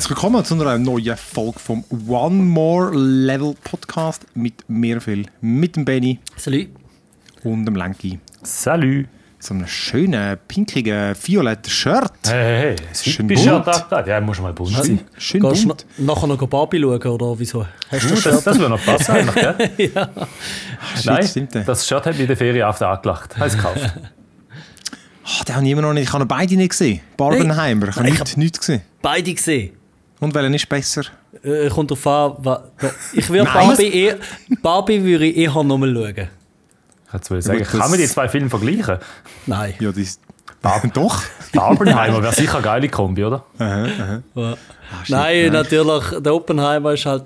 Herzlich willkommen zu einer neuen Folge vom One More Level Podcast mit mir viel, mit dem Benny Salut. und dem Lenki. Salut. So einem schönen, pinkigen, violetten Shirt. Hey, hey, hey. schön bunt. da? Ja, muss mal bunt sein. Schön Gehst du bunt. na- nachher noch Barbie schauen oder wieso? Hast du das Das, Shirt? das würde noch passen eigentlich, gell? ja. Nein, stimmt, das Shirt hat mich in der Ferien auf angelacht. Heißt gekauft. Ah, den habe ich immer noch nicht. Ich habe beide nicht gesehen. Barbenheimer. Ich habe Ich nichts, nichts gesehen. Beide gesehen. Und welcher ist besser? Äh, kommt drauf an, ich würde Nein. Barbie, eh, Barbie würde ich eher nochmal schauen. Ich zu sagen, das- kann man die zwei Filme vergleichen? Nein. Ja, das. Doch. Barbenheimer wäre sicher eine geile Kombi, oder? Ja. Ah, Nein, natürlich, der Oppenheimer ist halt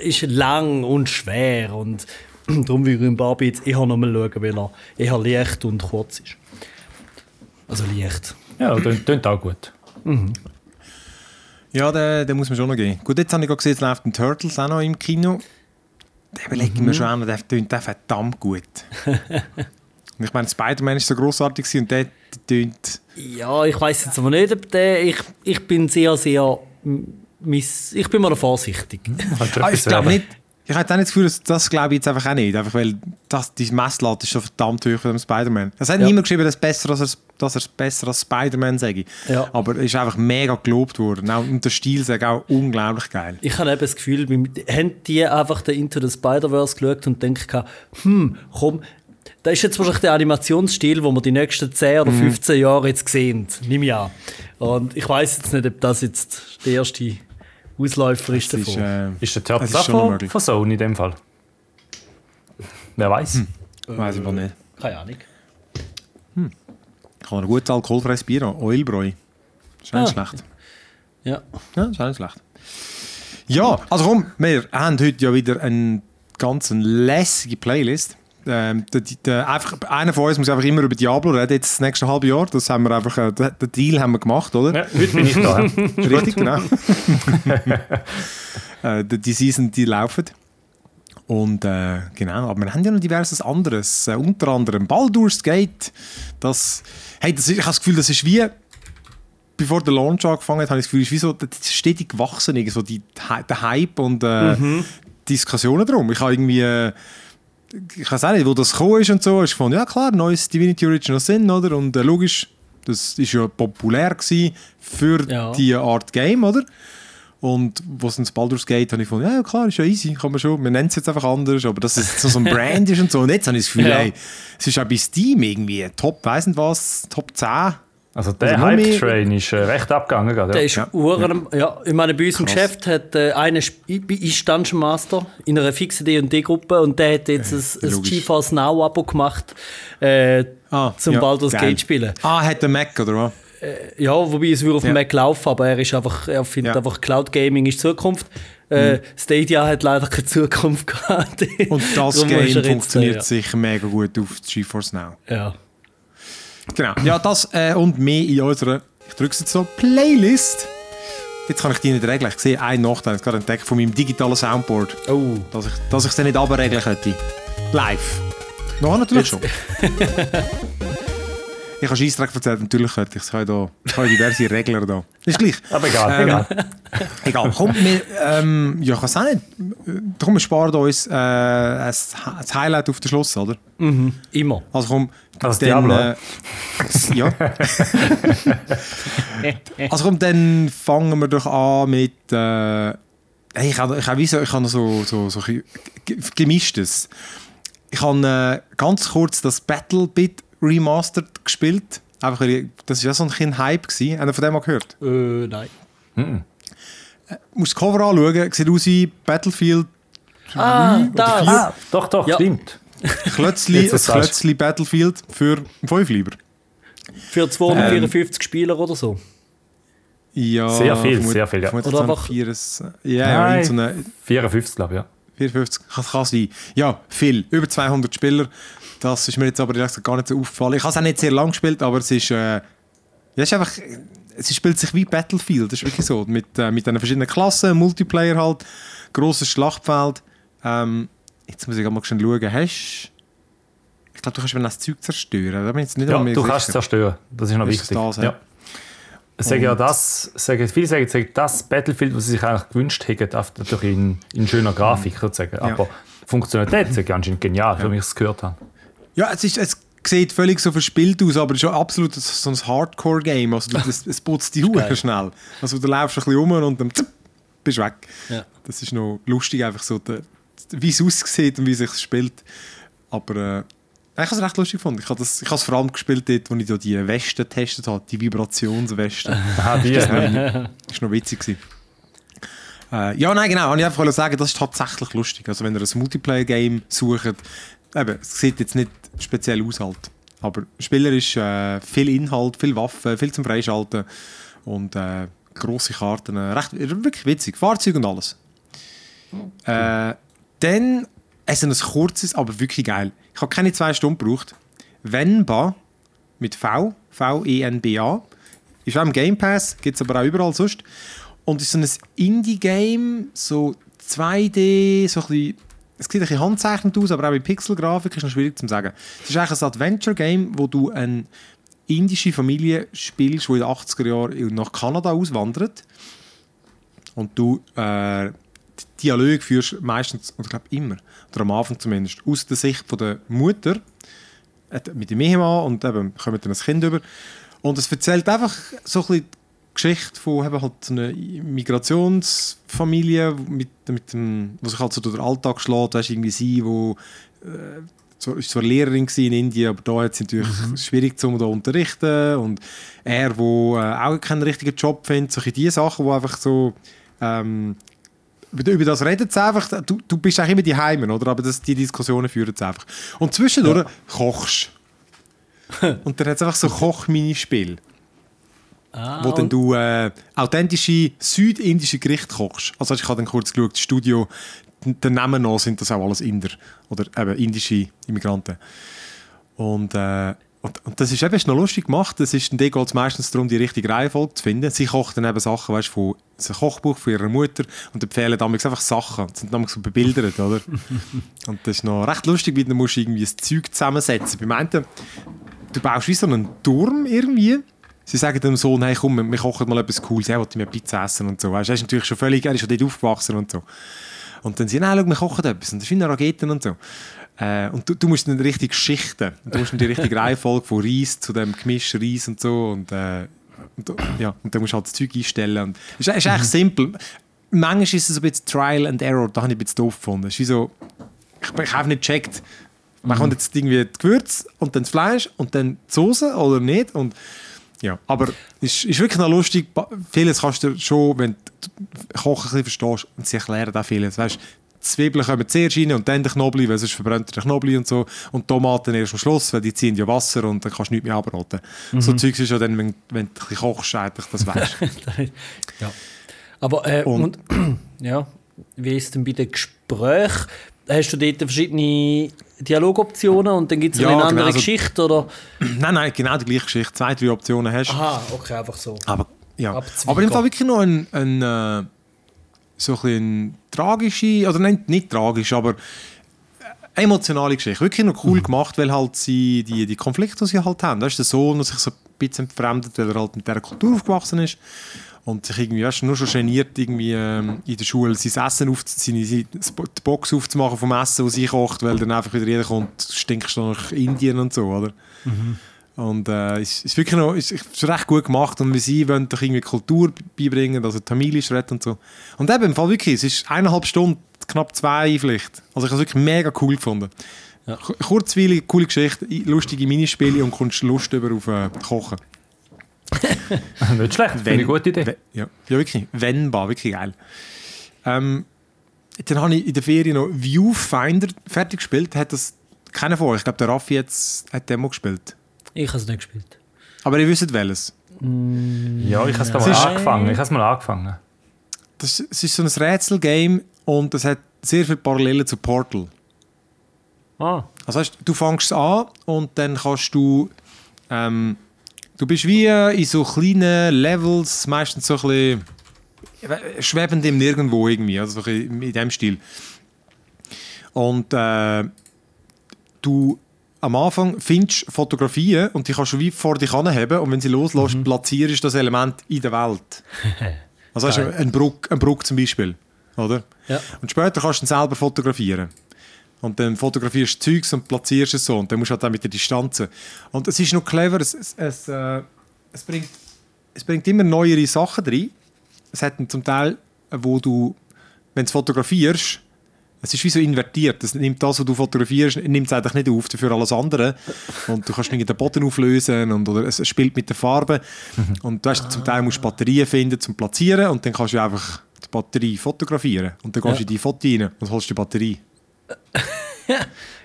ist lang und schwer und darum würde ich in Barbie jetzt eher nochmal schauen, weil er eher leicht und kurz ist. Also leicht. Ja, tönt, tönt auch gut. Ja, den, den muss man schon noch geben. Gut, jetzt habe ich gerade gesehen, jetzt läuft ein Turtles auch noch im Kino. Den überlege ich mir schon der tönt der verdammt gut. und ich meine, Spider-Man ist so grossartig gewesen und der tönt... Ja, ich weiß jetzt aber nicht, ob der. Ich, ich bin sehr, sehr. Miss, ich bin mal vorsichtig. Ah, ich glaube nicht... Ich habe auch nicht das Gefühl, dass das glaube ich jetzt einfach auch nicht. Einfach weil das, die Messlatte ist schon verdammt hoch für den Spider-Man. Es hat Ja. niemand geschrieben, dass, besser als er, dass er es besser als Spider-Man sage. Ja. Aber er ist einfach mega gelobt worden. Auch, und der Stil ist auch unglaublich geil. Ich habe eben das Gefühl, wir- haben die einfach den Into the Spider-Verse geschaut und denken, hm, komm, das ist jetzt wahrscheinlich der Animationsstil, den wir die nächsten 10 oder 15 Jahre jetzt sehen. Nimm ja. Und ich weiß jetzt nicht, ob das jetzt der erste Ausläufer ist davon. ist, äh, Ist der noch von, von Sony in dem Fall? Wer weiß? weiß ich aber nicht. Keine Ahnung. Ich kann ein gutes alkoholfreies Bier. Oilbräu. Ist nicht Ah. schlecht. Ja. Ja, ist nicht schlecht. Ja, also komm, wir haben heute ja wieder eine ganz lässige Playlist. Ähm, der, der, einfach, einer von uns muss einfach immer über Diablo reden, jetzt das nächste halbe Jahr. Das haben wir einfach, äh, den Deal haben wir gemacht, oder? Ja, heute bin ich da. Richtig, genau. äh, die, Season, die laufen. Und äh, genau, aber wir haben ja noch diverses anderes. Äh, unter anderem Baldur's Gate. Das, hey, das ist, ich habe das Gefühl, das ist wie, bevor der Launch angefangen hat, habe ich das Gefühl, es ist wie so das stetig gewachsen, so die, der Hype und äh, Diskussionen drum. Ich habe irgendwie, äh, ich weiß auch nicht, wo das gekommen ist und so, ist gefunden, ja klar, neues Divinity Original Sin, oder? Und äh, logisch, das ist ja populär gewesen für Ja. die Art Game, oder? Und wo es ins Baldur's Gate habe ich gefunden, ja klar, ist ja easy, kann man schon, wir nennen es jetzt einfach anders, aber dass es so so ein Brand ist und so. Und jetzt habe ich das Gefühl, Ja. ey, es ist auch bei Steam irgendwie Top, weiss nicht was, Top 10. Also der Also Hype-Train ist äh, recht abgegangen gerade. Der Ja. ist Ja. Uhren, ja. ich meine, bei uns im Krass. Geschäft hat äh, einer ist Dungeon Master in einer fixen D&D-Gruppe und der hat jetzt ein, ein logisch. GeForce Now-Abo gemacht äh, Ah, zum ja, Baldur's. Gate spielen. Ah, hat der Mac, oder was? Ja, wobei es würde auf dem. Mac laufen, aber er ist einfach, er findet einfach Cloud Gaming ist Zukunft. Äh, Stadia hat leider keine Zukunft gehabt. Und das Game jetzt, funktioniert äh, sicher mega gut auf GeForce Now. Ja. Genau. Ja, das äh, und mehr in unserer, ich drücke es jetzt so, Playlist. Jetzt kann ich die nicht regeln. Ich sehe einen Nachteil, ich gerade entdeckt von meinem digitalen Soundboard. Oh. dass ich, dass ich es dann nicht abregeln könnte. Live. Noch natürlich schon. Ich habe Scheissdreck erzählt, natürlich könnte ich. Da, ich habe diverse Regler da. Ist gleich. Aber egal, Ähm, egal. Egal, komm, wir, ähm, ja, ich weiß auch nicht. Wir sparen uns äh, ein Highlight auf den Schluss, oder? Immer. Also komm, Das dann, äh, ja. also komm, dann fangen wir doch an mit. Äh, hey, ich habe ich hab ich habe noch so, so, so gemischtes. Ich habe äh, ganz kurz das Battle Bit Remastered gespielt. Einfach, das war ja so ein bisschen Hype. Gewesen. Haben ihr von dem mal gehört? Äh, nein. Du musst das Cover anschauen, sieht aus wie Battlefield Ah, oder da. vier. Ah, doch, doch, Ja. stimmt. Klötzli, ein? Klötzli Battlefield für 5 lieber. Für 254 Spieler oder so. Ja, Sehr viel, vermut- sehr viel, ja. Oder einfach- Vieres, ja, ja, so eine 54, glaube ich, ja. 54, kann, kann sein. Ja, viel, über 200 Spieler. Das ist mir jetzt aber gar nicht so aufgefallen. Ich habe es auch nicht sehr lang gespielt, aber es ist, äh, ja, es ist einfach, es spielt sich wie Battlefield, das ist wirklich so. Mit, äh, mit den verschiedenen Klassen, Multiplayer halt, grosses Schlachtfeld. Ähm, jetzt muss ich mal schnell schauen, hast Ich glaube, du kannst mir das Zeug zerstören. Da bin ich jetzt nicht Ja, du sicher. kannst es zerstören. Das ist noch Ist wichtig. das, ja? ja. Sagen ja das, sagen, viele sagen, sagen, das Battlefield, was sie sich eigentlich gewünscht hätten, natürlich in, in schöner Grafik sozusagen. Aber Funktionalität ist ja anscheinend genial, ja. wie ich es gehört habe. Ja, es, ist, es sieht völlig so verspielt aus, aber es ist absolut so ein Hardcore-Game. Also es, es putzt die Hure schnell. Also du läufst ein bisschen rum und dann zipp, bist du weg. Ja. Das ist noch lustig, einfach so, wie es aussieht und wie es sich spielt. Aber äh, ich habe es recht lustig gefunden. Ich habe, es vor allem gespielt, dort, wo ich da die Westen getestet habe, die Vibrationswesten. Ah, die. das war noch, ist noch witzig. Gewesen. Äh, ja, nein, genau. Und ich einfach sagen, das ist tatsächlich lustig. Also wenn ihr ein Multiplayer-Game sucht, eben, es sieht jetzt nicht speziell aus halt. Aber spielerisch äh, viel Inhalt, viel Waffen, viel zum Freischalten und äh, grosse Karten. Äh, recht, wirklich witzig. Fahrzeuge und alles. Äh, dann es ist ein kurzes, aber wirklich geil. Ich habe keine zwei Stunden gebraucht. Venba mit V, V-E-N-B-A. Ist auch im Game Pass, gibt es aber auch überall sonst. Und ist so ein Indie-Game, so 2D, so ein bisschen, es sieht ein bisschen handzeichnend aus, aber auch in Pixelgrafik ist noch schwierig zu sagen. Es ist eigentlich ein Adventure-Game, wo du eine indische Familie spielst, die in den 80er Jahren nach Kanada auswandert. Und du äh, Dialog führst meistens, oder ich glaube immer, oder am Anfang zumindest, aus der Sicht von der Mutter mit dem Ehemann und eben kommt dann ein Kind über. Und es erzählt einfach so ein bisschen Geschichte von eben halt einer Migrationsfamilie, mit, mit dem, wo sich halt so durch den Alltag schlägt. Weißt, irgendwie sie, wo äh, ist zwar Lehrerin in Indien, aber da es natürlich mhm. schwierig zu unterrichten und er, wo äh, auch keinen richtigen Job findet, solche die Sachen, wo einfach so ähm, über das redet es einfach, du, du bist eigentlich immer die Heimen, oder? Aber das, die Diskussionen führen es einfach. Und zwischendurch ja. kochst Und dann hat es einfach so Koch-Minispiel. Ah, wo dann du äh, authentische südindische Gerichte kochst. Also ich habe dann kurz geschaut, das Studio, der Namen noch sind das auch alles Inder. Oder eben indische Immigranten. Und äh, und, und, das ist eben noch lustig gemacht. Es ist, dann geht es meistens darum, die richtige Reihenfolge zu finden. Sie kocht dann eben Sachen, weißt, von ein Kochbuch von ihrer Mutter und empfehlen damals einfach Sachen. Das sind damals so bebildert, oder? und das ist noch recht lustig, weil du musst irgendwie ein Zeug zusammensetzen. Beim einen, du baust wie so einen Turm irgendwie. Sie sagen dem Sohn, hey komm, wir kochen mal etwas Cooles, er wollte mir Pizza essen und so. Weißt, er ist natürlich schon völlig, er ist schon dort aufgewachsen und so. Und dann sie, nein, schau, wir kochen etwas. Und das sind Raketen und so. Äh, und du, du musst dann richtig schichten. Du musst dann die richtige Reihenfolge von Reis zu dem Gemisch Reis und so. Und, äh, und, ja, und dann musst du halt das Zeug einstellen. Und es ist, ist eigentlich mhm. simpel. Manchmal ist es ein bisschen Trial and Error. Da habe ich ein bisschen doof gefunden. Es ist wie so, ich, ich habe nicht gecheckt. Man mhm. kommt jetzt irgendwie das Gewürz und dann das Fleisch und dann die Soße oder nicht. Und, ja, aber es ist, ist wirklich noch lustig. Vieles kannst du schon, wenn du Kochen ein bisschen verstehst, und sie erklären auch vieles. Weißt, Zwiebeln kommen zuerst rein und dann der Knoblauch, weil sonst verbrennt der Knoblauch und so. Und Tomaten erst am Schluss, weil die ziehen ja Wasser und dann kannst du nichts mehr abraten. Mhm. So Zeugs ist ja dann, wenn, wenn du kochst, eigentlich das weißt. ja. Aber, äh, und, und ja, wie ist denn bei den Gesprächen? Hast du dort verschiedene Dialogoptionen und dann gibt es ja, eine andere genau, Geschichte? Oder? Nein, nein, genau die gleiche Geschichte. Zwei, drei Optionen hast du. Aha, okay, einfach so. Aber, ja. Aber im Fall wirklich noch ein, ein, äh, so ein tragische, oder nein, nicht tragisch, aber emotionale Geschichte. Wirklich noch cool mhm. gemacht, weil halt sie die, die Konflikte, die sie halt haben. Da ist der Sohn, der sich so ein bisschen entfremdet, weil er halt mit dieser Kultur aufgewachsen ist und sich irgendwie weißt, nur schon geniert, irgendwie ähm, in der Schule sein Essen auf, seine, die Box aufzumachen vom Essen, das sie kocht, weil dann einfach wieder jeder kommt, stinkst du nach Indien und so, oder? Mhm. Und äh, es ist wirklich noch, ist, ist recht gut gemacht und wie sie wollen doch irgendwie Kultur beibringen, also Tamilisch redet und so. Und eben, im Fall wirklich, es ist eineinhalb Stunden, knapp zwei vielleicht. Also ich habe es wirklich mega cool gefunden. Ja. Kurzweilige, coole Geschichte, lustige Minispiele und kommst Lust über auf äh, Kochen. Nicht schlecht, finde eine gute Idee. Wenn, ja. ja, wirklich. Wennbar, wirklich geil. Ähm, dann habe ich in der Ferien noch Viewfinder fertig gespielt. Hat das keiner vor? Ich glaube, der Raffi jetzt hat Demo gespielt. Ich habe es nicht gespielt. Aber ihr wisst welches? Mm, ja, ich habe es mal angefangen. Ich habe mal angefangen. Das ist, es ist so ein Rätselgame und es hat sehr viele Parallelen zu Portal. Ah. Also heißt, du fängst an und dann kannst du ähm, du bist wie in so kleinen Levels, meistens so ein bisschen schwebend im Nirgendwo irgendwie, also in dem Stil. Und äh, du am Anfang findest Fotografien und die kannst du wie vor dich anheben und wenn sie loslässt, Mhm. platzierst du das Element in der Welt. Also hast du Geil. ein Bruck, ein Bruck zum Beispiel, oder? Ja. Und später kannst du ihn selber fotografieren. Und dann fotografierst du Zeugs und platzierst es so. Und dann musst du halt auch mit der Distanzen. Und es ist noch clever, es, es, es, äh, es, bringt, es bringt immer neuere Sachen rein. Es hat zum Teil, wo du, wenn du fotografierst, es ist wie so invertiert. Es nimmt das, was du fotografierst, nimmt es eigentlich nicht auf für alles andere. Und du kannst irgendwie den Boden auflösen und, oder es spielt mit der Farbe. Und du hast zum Teil musst du Batterien finden zum Platzieren und dann kannst du einfach die Batterie fotografieren. Und dann gehst du Ja. in die Foto rein und holst die Batterie.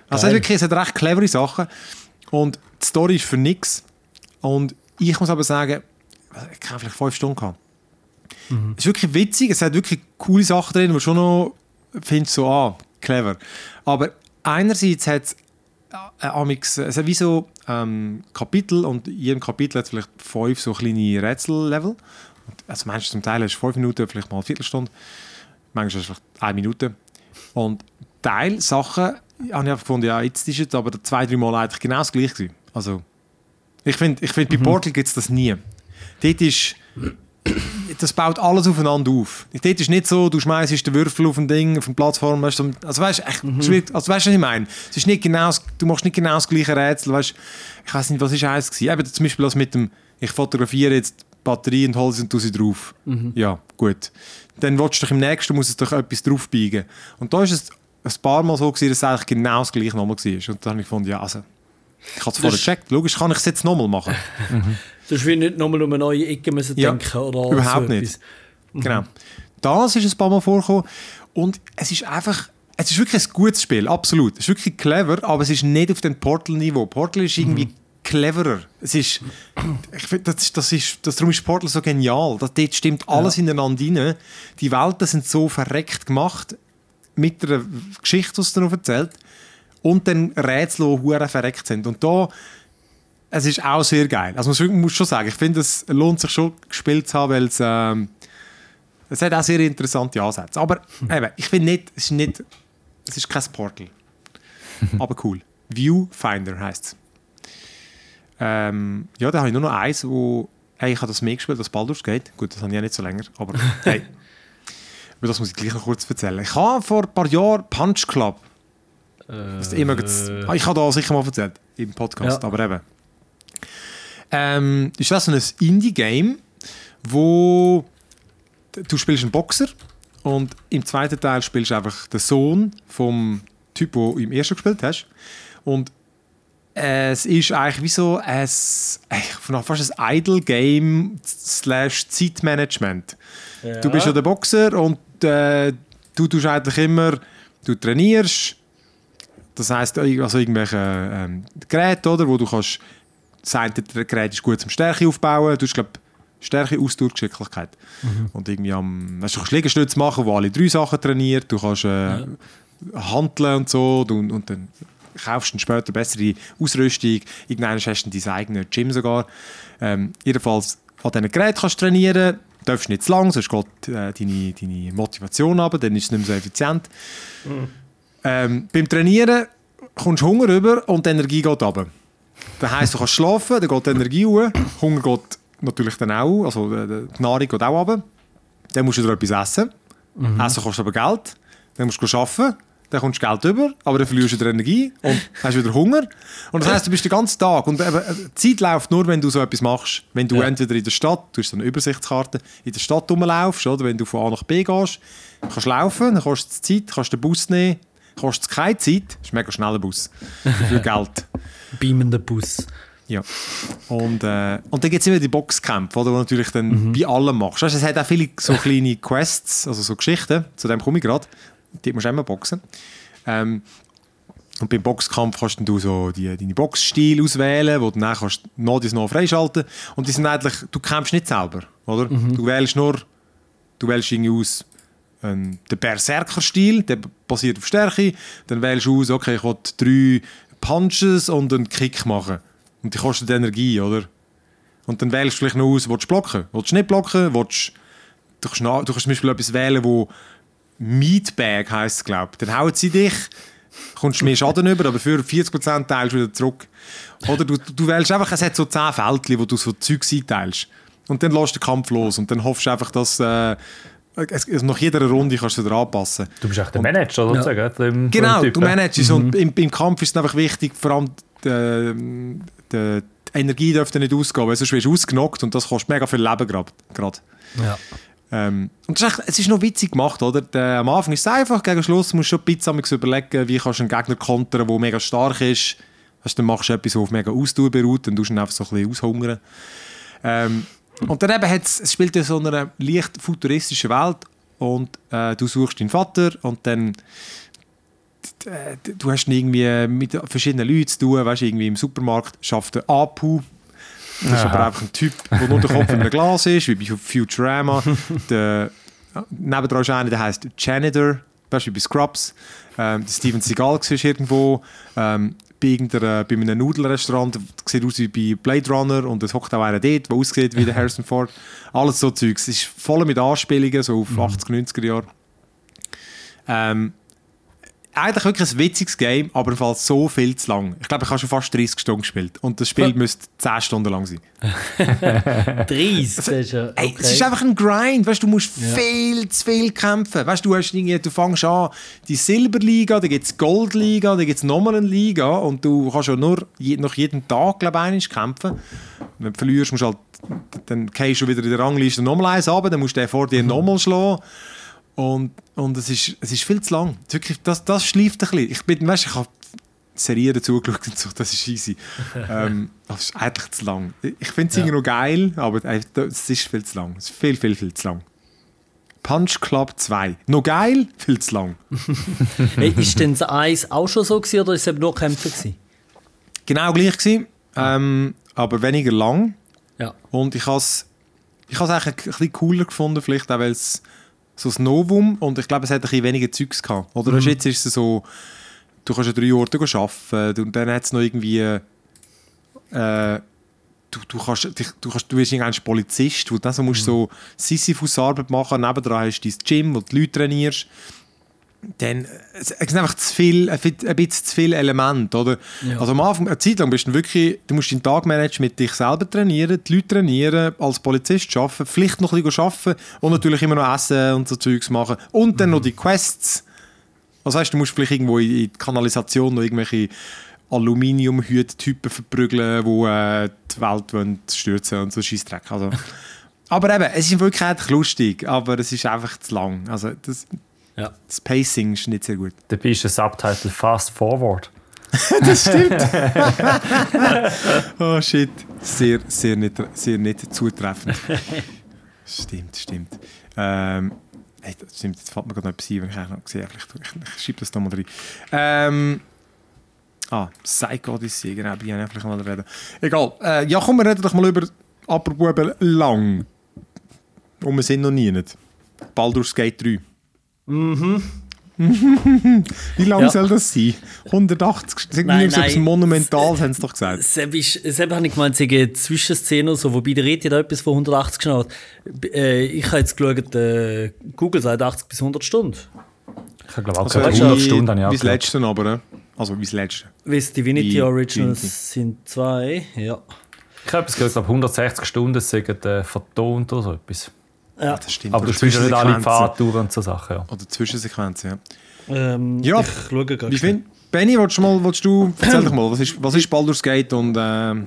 also es wirklich, es hat recht clevere Sachen. Und die Story ist für nichts. Und ich muss aber sagen, ich habe vielleicht fünf Stunden gehabt. Es ist wirklich witzig, es hat wirklich coole Sachen drin, wo du schon noch findest, so, ah, clever. Aber einerseits hat es äh, amix, es hat wie so ähm, Kapitel und in jedem Kapitel hat es vielleicht fünf so kleine Rätsellevel. Also manchmal zum Teil hast du fünf Minuten, vielleicht mal eine Viertelstunde. Manchmal hast du vielleicht eine Minute. Und Teilsachen habe ich einfach gefunden, ja, jetzt ist es aber zwei, drei Mal eigentlich genau das gleiche gewesen. Also, ich finde, ich find, bei Portal gibt es das nie. Dort ist, das baut alles aufeinander auf. Dort ist nicht so, du schmeißt den Würfel auf ein Ding, auf eine Plattform, weißt du, also weißt, echt, schwierig, also weißt du, was ich meine? Es ist nicht genau, du machst nicht genau das gleiche Rätsel, weißt, ich weiß nicht, was ist eins gewesen? Eben zum Beispiel das mit dem, ich fotografiere jetzt die Batterie und hole sie und tue sie drauf. Ja, gut. Dann willst du doch im nächsten, muss es doch etwas draufbiegen. Und da ist es ein paar Mal so gewesen, dass es eigentlich genau das gleiche nochmal war. Und dann habe ich gefunden, ja, also, ich habe es vorher gecheckt, logisch kann ich es jetzt nochmal machen. Du hast wie nicht nochmal um eine neue Ecke müssen Ja, denken oder überhaupt so nicht. etwas. Genau. Das ist ein paar Mal vorgekommen. Und es ist einfach, es ist wirklich ein gutes Spiel, absolut. Es ist wirklich clever, aber es ist nicht auf dem Portal-Niveau. Portal ist irgendwie cleverer. Es ist, ich find, das, ist- das ist, das, darum ist Portal so genial. Das, dort stimmt alles ineinander rein. Die Welten sind so verreckt gemacht, mit der Geschichte, die noch erzählt. Und dann Rätsel, die hure verreckt sind. Und da, es ist auch sehr geil. Also man muss- schon sagen, ich finde, es lohnt sich schon gespielt zu haben, weil es, ähm, es hat auch sehr interessante Ansätze. Aber eben, ich finde nicht, es ist nicht, es ist kein Portal. Aber cool. Viewfinder heisst es. Ähm, ja, da habe ich nur noch eins, wo, hey, ich habe das mehr gespielt als Baldur's Gate. Gut, das habe ich ja nicht so länger, aber hey. Über das muss ich gleich noch kurz erzählen. Ich habe vor ein paar Jahren Punch Club immer gez- Ah, ich habe da sicher mal erzählt im Podcast, Ja. aber eben. Ähm, ist das so ein Indie-Game, wo du spielst einen Boxer und im zweiten Teil spielst du einfach den Sohn vom Typ, den du im ersten gespielt hast. Und es ist eigentlich wie so ein, fast ein Idle-Game slash Zeitmanagement. Du bist ja der Boxer und äh, du tust eigentlich immer, du trainierst, das heisst, also irgendwelche ähm, Geräte, oder, wo du kannst, das eine Gerät ist gut zum Stärke aufbauen, du hast, glaube Stärke, Ausdauer, Geschicklichkeit. Und irgendwie am, weißt, du kannst Liegestütze machen, wo alle drei Sachen trainiert, du kannst äh, handeln und so, du, und dann kaufst du später bessere Ausrüstung, irgendwann hast du dein eigenes Gym sogar. Ähm, jedenfalls, an diesen Geräten kannst du trainieren, darfst nicht zu lang, sonst geht äh, deine, deine Motivation ab, dann ist es nicht mehr so effizient. Ähm, beim Trainieren kommst du Hunger über und die Energie geht runter. Das heisst, du kannst schlafen, dann geht die Energie hoch, Hunger geht natürlich dann auch, also äh, die Nahrung geht auch runter. Dann musst du dir etwas essen. Essen kostet aber Geld. Dann musst du arbeiten, dann kommst du Geld über, aber dann verlierst du wieder Energie und hast wieder Hunger. Und das heisst, du bist den ganzen Tag. Und eben, äh, die Zeit läuft nur, wenn du so etwas machst. Wenn du Ja. entweder in der Stadt, du hast so eine Übersichtskarte, in der Stadt rumlaufst, oder wenn du von A nach B gehst, kannst laufen, dann kostet es Zeit, kannst den Bus nehmen, kostet keine Zeit, ist ein mega schneller Bus, für Geld. Beamender Bus. Ja. Und, äh, und dann gibt es immer die Boxkämpfe, oder, die du natürlich dann bei allem machst. Weißt, du, es hat auch viele so kleine Quests, also so Geschichten, zu dem komme ich gerade. Die musst du immer boxen. Ähm, und beim Boxkampf kannst du so die, deine Boxstil auswählen, wo du dann kannst noch dies noch freischalten Und die sind eigentlich, du kämpfst nicht selber, oder? Du wählst nur, du wählst irgendwie aus ähm, den Berserker-Stil, der basiert auf Stärke. Dann wählst du aus, okay, ich will drei Punches und einen Kick machen. Und die kosten Energie, oder? Und dann wählst du vielleicht noch aus, willst du blocken? Willst du nicht blocken? Willst du, kannst, du kannst zum Beispiel etwas wählen, wo Meatbag heisst, glaube ich. Dann hauen sie dich, kommst du mehr Schaden über, aber für 40% teilst du wieder zurück. Oder du, du wählst einfach, es hat so 10 Fältchen, wo du so Zeugs einteilst. Und dann lässt du den Kampf los und dann hoffst du einfach, dass äh, es, es, nach jeder Runde kannst du wieder anpassen. Du bist echt der Manager sozusagen. Ja. Dem, genau, dem du managst mhm. und im, im, Kampf ist es einfach wichtig, vor allem die, die, die Energie dürfte nicht ausgehen, weil sonst wirst du ausgenockt und das kostet mega viel Leben gerade. Ja. Ähm, und ist echt, es ist noch witzig gemacht, oder? Der, am Anfang ist es einfach, gegen Schluss musst du schon ein bisschen überlegen, wie kannst du einen Gegner kontern, der mega stark ist. Weißt, dann machst du etwas, das auf mega Ausdauer beruht, dann tust du ihn einfach so ein bisschen aushungern. Ähm, und dann eben hat's, es spielt in so einer leicht futuristischen Welt und äh, du suchst deinen Vater und dann du hast irgendwie mit verschiedenen Leuten zu tun, weißt, irgendwie im Supermarkt schafft der Apu, das ist aber einfach ein Typ, der nur der Kopf in einem Glas ist, wie bei Futurama. der, nebendran ist einer, der heißt Janitor, weißt du, wie bei Scrubs. Ähm, der Steven Seagal ist irgendwo. Ähm, bei, bei einem Nudelrestaurant, sieht aus wie bei Blade Runner und es hockt auch einer dort, der aussieht wie der Harrison Ford. Alles so Zeugs. Es ist voll mit Anspielungen, so auf mhm. 80 90er Jahre. Ähm, eigentlich wirklich ein witziges Game, aber im Fall so viel zu lang. Ich glaube, ich habe schon fast 30 Stunden gespielt und das Spiel müsste 10 Stunden lang sein. 30? Also, okay. ey, es ist einfach ein Grind, weißt, du musst ja. viel zu viel kämpfen. Weißt, du, hast du fängst an, die Silberliga, dann gibt es Goldliga, dann gibt es nochmal eine Liga und du kannst ja nur je, nach jedem Tag glaube ich, kämpfen. Wenn du verlierst, musst du halt, dann gehst du wieder in der Rangliste nochmal eins runter, dann musst du den vor dir mhm. nochmal schlagen. Und, und es, ist, es ist viel zu lang. Wirklich, das, das schleift ein bisschen. Ich, bin, weißt, ich habe Serien dazu geschaut und so, das ist easy. ähm, das ist eigentlich zu lang. Ich finde es ja. irgendwie noch geil, aber es ist viel zu lang. Es ist viel, viel, viel zu lang. Punch Club 2. Noch geil, viel zu lang. hey, ist denn das Eis auch schon so gewesen, oder ist es nur Kämpfe gewesen? Genau gleich gewesen, ähm, aber weniger lang. Ja. Und ich habe es ich eigentlich ein bisschen cooler gefunden, vielleicht auch, weil es so ein Novum und ich glaube, es hat ein bisschen weniger Zeugs gehabt. Oder mhm. jetzt ist es so, du kannst ja drei Orte arbeiten und dann hat es noch irgendwie äh, du, du, kannst, du, kannst, du bist ein Polizist, wo du also musst mhm. so Sisyphus-Arbeit machen, nebendran hast du dein Gym, wo du Leute trainierst dann es sind einfach zu viel, ein bisschen zu viele Elemente, oder? Ja. Also am Anfang, eine Zeit lang bist du wirklich, du musst deinen Tag managen mit dich selber trainieren, die Leute trainieren, als Polizist arbeiten, vielleicht noch ein bisschen arbeiten und natürlich immer noch essen und so Zeugs machen und dann mhm. noch die Quests. Also heißt, du musst vielleicht irgendwo in die Kanalisation noch irgendwelche Aluminiumhüte-Typen verprügeln, die äh, die Welt wollen stürzen und so Scheissdreck. Also, aber eben, es ist wirklich lustig, aber es ist einfach zu lang. Also das, ja. Das Pacing ist nicht sehr gut. Da bist du Subtitle Fast Forward. das stimmt. oh shit. Sehr, sehr nicht, sehr nicht zutreffend. stimmt, stimmt. Ähm, hey, das stimmt, jetzt fällt mir gerade noch etwas ein, wenn ich noch sehe. Ich, ich, ich schiebe das da mal rein. Ähm, ah, Psycho Odyssey, genau, bei Ihnen vielleicht mal reden. Egal. Äh, ja, komm, wir reden doch mal über, apropos lang. Und wir sind noch nie nicht. Baldur's Gate 3. Mhm. Wie lange ja. soll das sein? 180? Nein, nein. So monumental, haben sie doch gesagt. Selbst habe ich gemeint, es eine Zwischenszene so, wobei der redet ja etwas von 180 Stunden. Äh, ich habe jetzt geschaut, äh, Google sagt 80 bis 100 Stunden. Ich glaube auch also 100 Stunden. Ja, wie das letzte aber, ne? Also wie das letzte. Wie das Divinity wie Originals Divinity. sind zwei, ja. Ich habe es gehört, 160 Stunden sind äh, vertont oder so etwas. Ja, das stimmt. Aber du spielst ja nicht alle Fahrtouren und so Sachen. Ja. Oder Zwischensequenzen, ja. Ähm, ja, ich schaue gerade. Wie find, Benny, willst du mal, willst du, erzähl doch mal, was ist, was ist Baldur's Gate und äh, genau.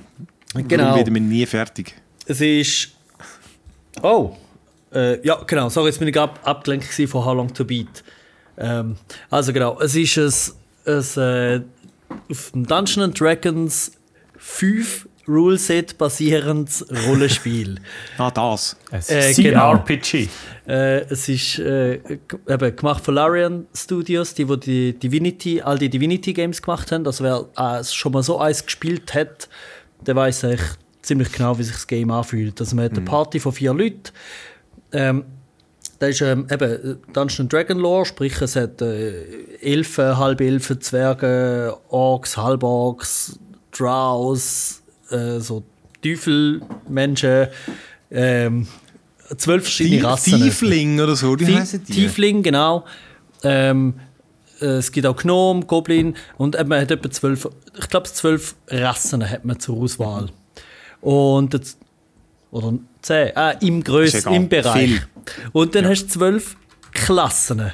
warum werden wir nie fertig? Es ist... Oh, äh, ja genau, sorry, jetzt bin ich ab, abgelenkt von How Long to Beat. Ähm, also genau, es ist ein, ein äh, auf Dungeons Dragons 5 Ruleset basierendes Rollenspiel. ah, das. Äh, CRPG. Genau. Äh, es ist äh, eben gemacht von Larian Studios, die, wo die Divinity, all die Divinity Games gemacht haben. Also wer äh, schon mal so eins gespielt hat, der weiß eigentlich ziemlich genau, wie sich das Game anfühlt. Also man hat eine mhm. Party von vier Leuten. Ähm, da ist ähm, eben Dungeon Dragon Lore, sprich es hat äh, Elfen, Halbelfen, Zwerge, Orks, Halborgs, Drows, äh, so Teufelmenschen, ähm, zwölf verschiedene Rassen. Tiefling oder so, die heißen die. Tiefling, genau. Ähm, äh, es gibt auch Gnome, Goblin und man hat etwa zwölf, ich glaube zwölf Rassen hat man zur Auswahl. Und jetzt, oder zehn, ah, im Größ, im Bereich. Viel. Und dann hast du zwölf Klassen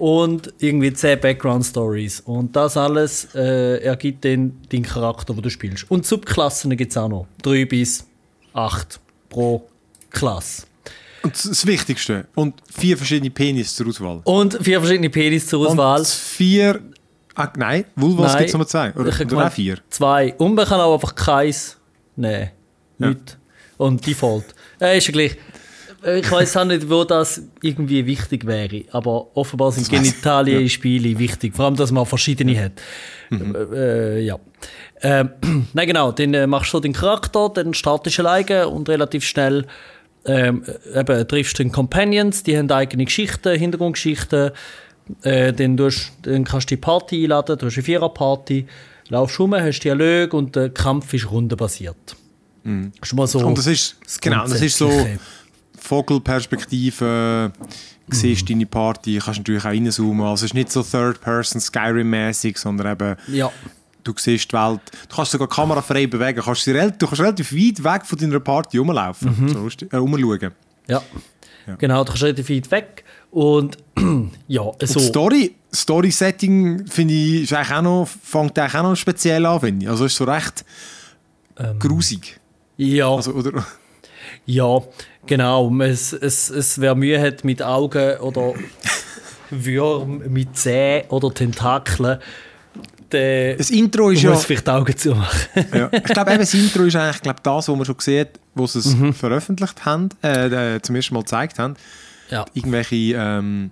und irgendwie zehn Background Stories. Und das alles äh, ergibt dann deinen Charakter, den du spielst. Und Subklassen gibt es auch noch. Drei bis acht pro Klasse. Und das- Wichtigste. Und vier verschiedene Penis zur Auswahl. Und vier verschiedene Penis zur Auswahl. Und vier. Ah, nein, Vulvas gibt es nur zwei. Oder, Ich oder auch vier. Zwei. Und man kann auch einfach keins nehmen. Ja. Nicht. Und Default. Äh, ist ja gleich. Äh, Ich weiß auch nicht, wo das irgendwie wichtig wäre. Aber offenbar sind. Genitalien in Spielen wichtig. Vor allem, dass man verschiedene hat. Mhm. Äh, äh, ja. Ähm, nein, genau. Dann äh, machst du den Charakter, dann startest du alleine und relativ schnell ähm, eben, triffst du den Companions, die haben eigene Geschichten, Hintergrundgeschichten. Äh, dann, tust, dann kannst du die Party einladen, du hast eine Vierer-Party, laufst rum, hast Dialog und der Kampf ist rundenbasiert. Das ist mal so Und das ist, genau, das ist so Grundsätzliche. Vogelperspektive. Mhm. Siehst deine Party, kannst natürlich auch reinzoomen. Also es ist nicht so Third-Person Skyrim-mäßig, sondern eben Ja, du siehst die Welt. Du kannst sogar kamerafrei bewegen. Kannst sie du kannst relativ weit weg von deiner Party rumlaufen. Mhm. So lustig, äh, rumschauen. ja. Genau, du kannst relativ weit weg. Und ja, Und so. Story, Story-Setting finde ich, ist eigentlich auch noch, fängt eigentlich auch noch speziell an, finde ich. Also es ist so recht Ähm. grusig. ja. Also, oder, Ja, genau. Es, es, es, wer Mühe hat mit Augen oder Würm mit Zähnen oder Tentakeln, der das Intro ist ja... muss vielleicht die Augen zumachen. Ja. Ich glaube, das Intro ist eigentlich glaub, das, was man schon hat, wo sie es Mhm. veröffentlicht haben, äh, äh, zum ersten Mal gezeigt haben. ja. Irgendwelche ähm,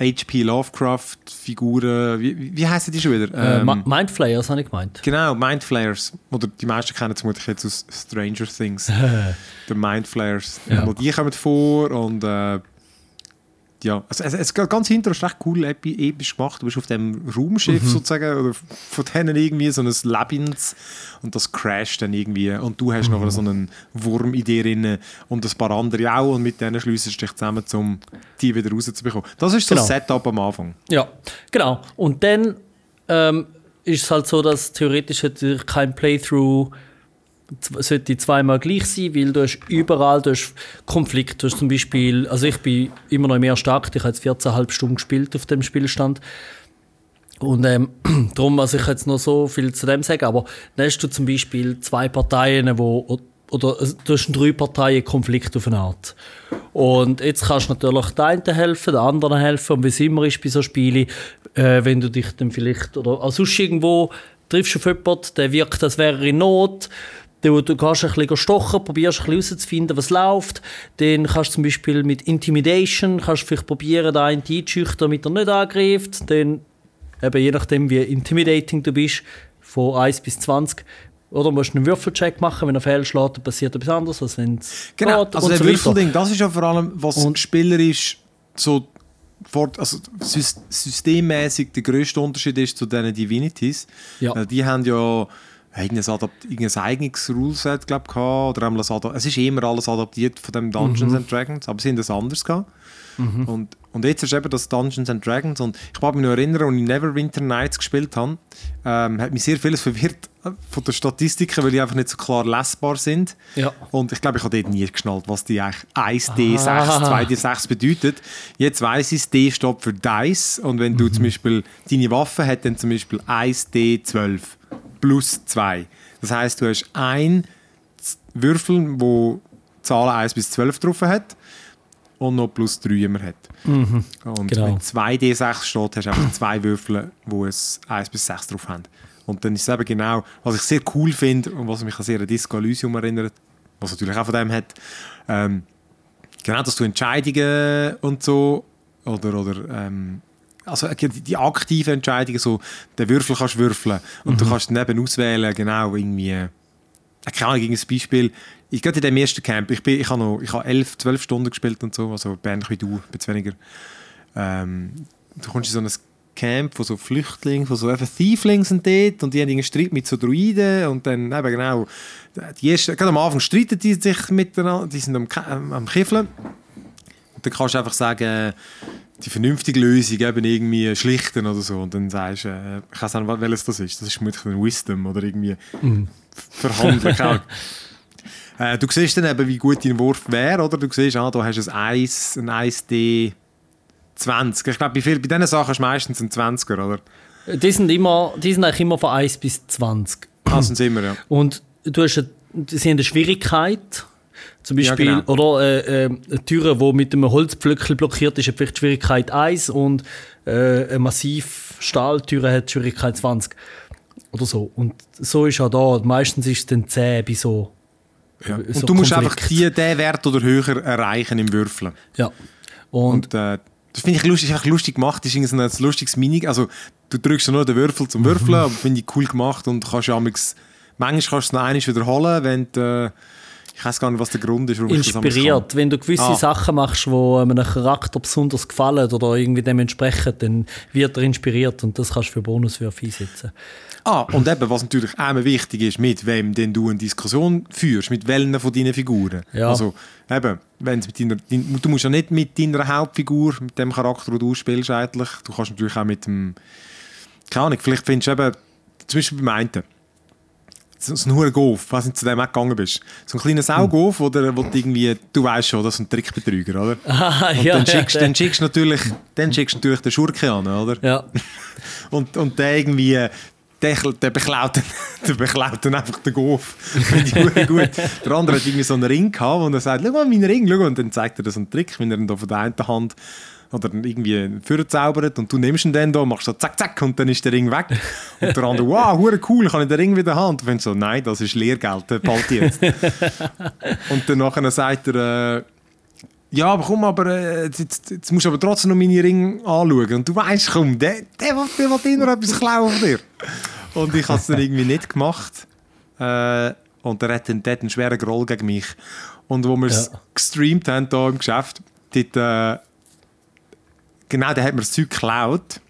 H.P. Lovecraft-Figuren, wie, wie- heissen die schon wieder? Äh, Ähm, Ma- Mindflayers habe ich gemeint. genau, Mindflayers. Oder die meisten kennen es vermutlich jetzt aus Stranger Things. Die Mindflayers. Ja. Die kommen vor und äh, ja, also, es, es, ganze Intro ist recht cool, epi, episch gemacht. Du bist auf dem Raumschiff Mhm. sozusagen, oder von denen irgendwie so ein Labyrinth und das crasht dann irgendwie und du hast Mhm. noch so einen Wurm in dir drin und ein paar andere auch und mit denen schliessest du dich zusammen, um die wieder rauszubekommen. Das ist so Genau. das Setup am Anfang. Ja, genau. Und dann ähm, ist es halt so, dass theoretisch natürlich kein Playthrough sollte zweimal gleich sein, weil du hast überall du hast Konflikt. Du hast zum Beispiel, also ich bin immer noch ersten Akt, ich habe jetzt 14,5 Stunden gespielt auf dem Spielstand. Und ähm, darum, also ich jetzt noch so viel zu dem sagen, aber dann hast du zum Beispiel zwei Parteien, wo, oder also du hast drei Parteien Konflikt auf eine Art. Und jetzt kannst du natürlich der einen helfen, der anderen helfen. Und wie es immer ist bei so Spielen, äh, wenn du dich dann vielleicht, oder auch sonst irgendwo triffst auf jemanden, der wirkt, als wäre er in Not, Du, du kannst ein bisschen stochen, probierst ein bisschen herauszufinden, was läuft. Dann kannst du zum Beispiel mit Intimidation kannst vielleicht probieren, den einen einzuschüchtern, damit er nicht angreift. Dann, eben je nachdem, wie intimidating du bist, von 1 bis 20. Oder musst du einen Würfelcheck machen, wenn er fehlschlägt, dann passiert etwas anderes, als wenn es Genau, geht also und der so. Würfelding, das ist ja vor allem, was Und- spielerisch so fort, also sys- systemmäßig der grösste Unterschied ist zu diesen Divinities. Ja. Weil die haben ja irgendein, Adapt irgendein eigenes Ruleset, glaube ich, oder ein Adap- es ist immer alles adaptiert von dem Dungeons Mhm. and Dragons, aber sie haben das anders gehabt. Und, und jetzt ist eben das Dungeons and Dragons und ich kann mich noch erinnern, als ich Neverwinter Nights gespielt habe, ähm, hat mich sehr vieles verwirrt äh, von den Statistiken, weil die einfach nicht so klar lesbar sind. Ja. Und ich glaube, ich habe dort nie geschnallt, was die eigentlich 1D6, Ah. 2D6 bedeutet. Jetzt weiss ich, D steht für Dice. Und wenn Mhm. du zum Beispiel deine Waffe hat, dann zum Beispiel 1D12 plus 2. Das heißt, du hast ein Würfel, wo Zahlen 1 bis 12 drauf hat und noch plus 3 immer hat. Und Genau. wenn 2D6 steht, hast du einfach zwei Würfel, die es 1 bis 6 drauf haben. Und dann ist es eben genau, was ich sehr cool finde und was mich an sehr an Disco Elysium erinnert, was natürlich auch von dem hat, ähm, genau, dass du Entscheidungen und so oder, oder ähm, also die, die aktiven Entscheidungen, so den Würfel kannst würfeln und du kannst daneben auswählen, genau, irgendwie, äh, keine Ahnung, irgendein Beispiel. Ich gerade in dem ersten Camp, ich, bin, ich habe noch ich habe 11, 12 Stunden gespielt und so, also ähnlich wie du, ein bisschen weniger. Ähm, du kommst in so ein Camp von so Flüchtlingen, von so eben Thieflingen sind dort und die haben einen Streit mit so Druiden und dann eben genau, die ersten, gerade am Anfang streiten die sich miteinander, die sind am, am Kiffeln und dann kannst du einfach sagen, die vernünftige Lösung eben irgendwie schlichten oder so. Und dann sagst du, äh, ich weiß nicht, welches das ist. Das ist vermutlich ein Wisdom oder irgendwie Mhm. verhandeln. äh, du siehst dann eben, wie gut dein Wurf wäre, oder? Du siehst, ah, du hast ein 1, ein 1D 20. Ich glaube, bei, viel- bei diesen Sachen ist meistens ein 20er, oder? Die sind, immer, die sind eigentlich immer von 1 bis 20. Ah, sind sie immer, ja. Und du hast eine, sie haben eine Schwierigkeit. Zum Beispiel, Ja, genau. oder äh, äh, eine Tür, die mit einem Holzpflöckchen blockiert ist, hat vielleicht Schwierigkeit 1 und äh, eine massiv Stahltür hat Schwierigkeit 20. Oder so. Und so ist auch da. Meistens ist es dann 10 bei so. Ja. Und du musst Konflikt. einfach die, den Wert oder höher erreichen im Würfeln. Ja. Und, Und äh, das finde ich lustig, einfach lustig gemacht. Das ist irgendwie so ein lustiges Mini. Also, du drückst ja nur den Würfel zum Würfeln, aber finde ich cool gemacht und kannst ja amigs- manchmal kannst du es noch einmal wiederholen, wenn du, äh, ich weiß gar nicht, was der Grund ist, warum ich das inspiriert. Wenn du gewisse Ah. Sachen machst, die einem Charakter besonders gefallen oder irgendwie dem entsprechen, dann wird er inspiriert und das kannst du für Bonuswürfe einsetzen. Ah, und eben, was natürlich auch immer wichtig ist, mit wem denn du eine Diskussion führst, mit welchen von deinen Figuren. Ja. Also, eben, wenn's mit deiner, dein, du musst ja nicht mit deiner Hauptfigur, mit dem Charakter, den du spielst, eigentlich. Du kannst natürlich auch mit dem, keine Ahnung, vielleicht findest du eben, zum Beispiel beim einen, so ein hoher Golf, was du zu dem auch gegangen bist. So ein kleiner Saugolf, wo, der, wo du irgendwie, du weißt schon, das ist ein Trickbetrüger, oder? Ah, Und dann, schickst, dann schickst natürlich, dann schickst natürlich den Schurke an, oder? ja. Und, und der irgendwie, der, der, beklaut, dann- der beklaut dann einfach den Golf. Finde gut. Der andere hat irgendwie so einen Ring gehabt, und er sagt, schau mal, mein Ring, schau. Und dann zeigt er so einen Trick, wenn er ihn da von der einen Hand oder irgendwie vorzaubert und du nimmst ihn dann da, machst so zack, zack und dann ist der Ring weg. Und der andere, wow, hure cool, kann ich den Ring wieder haben? Und du findest so, nein, das ist Lehrgeld, ich jetzt. und dann nachher sagt er, äh, ja, aber komm, aber äh, jetzt, jetzt musst du aber trotzdem noch meine Ringe anschauen. Und du weißt, komm, der, der, will- der will immer etwas klauen von dir. Und ich habe es dann irgendwie nicht gemacht. Äh, und er hat, dann, der hat einen schweren Groll gegen mich. Und wo wir es Ja. gestreamt haben hier im Geschäft, dort, äh, genau, der hat mir das Zeug geklaut.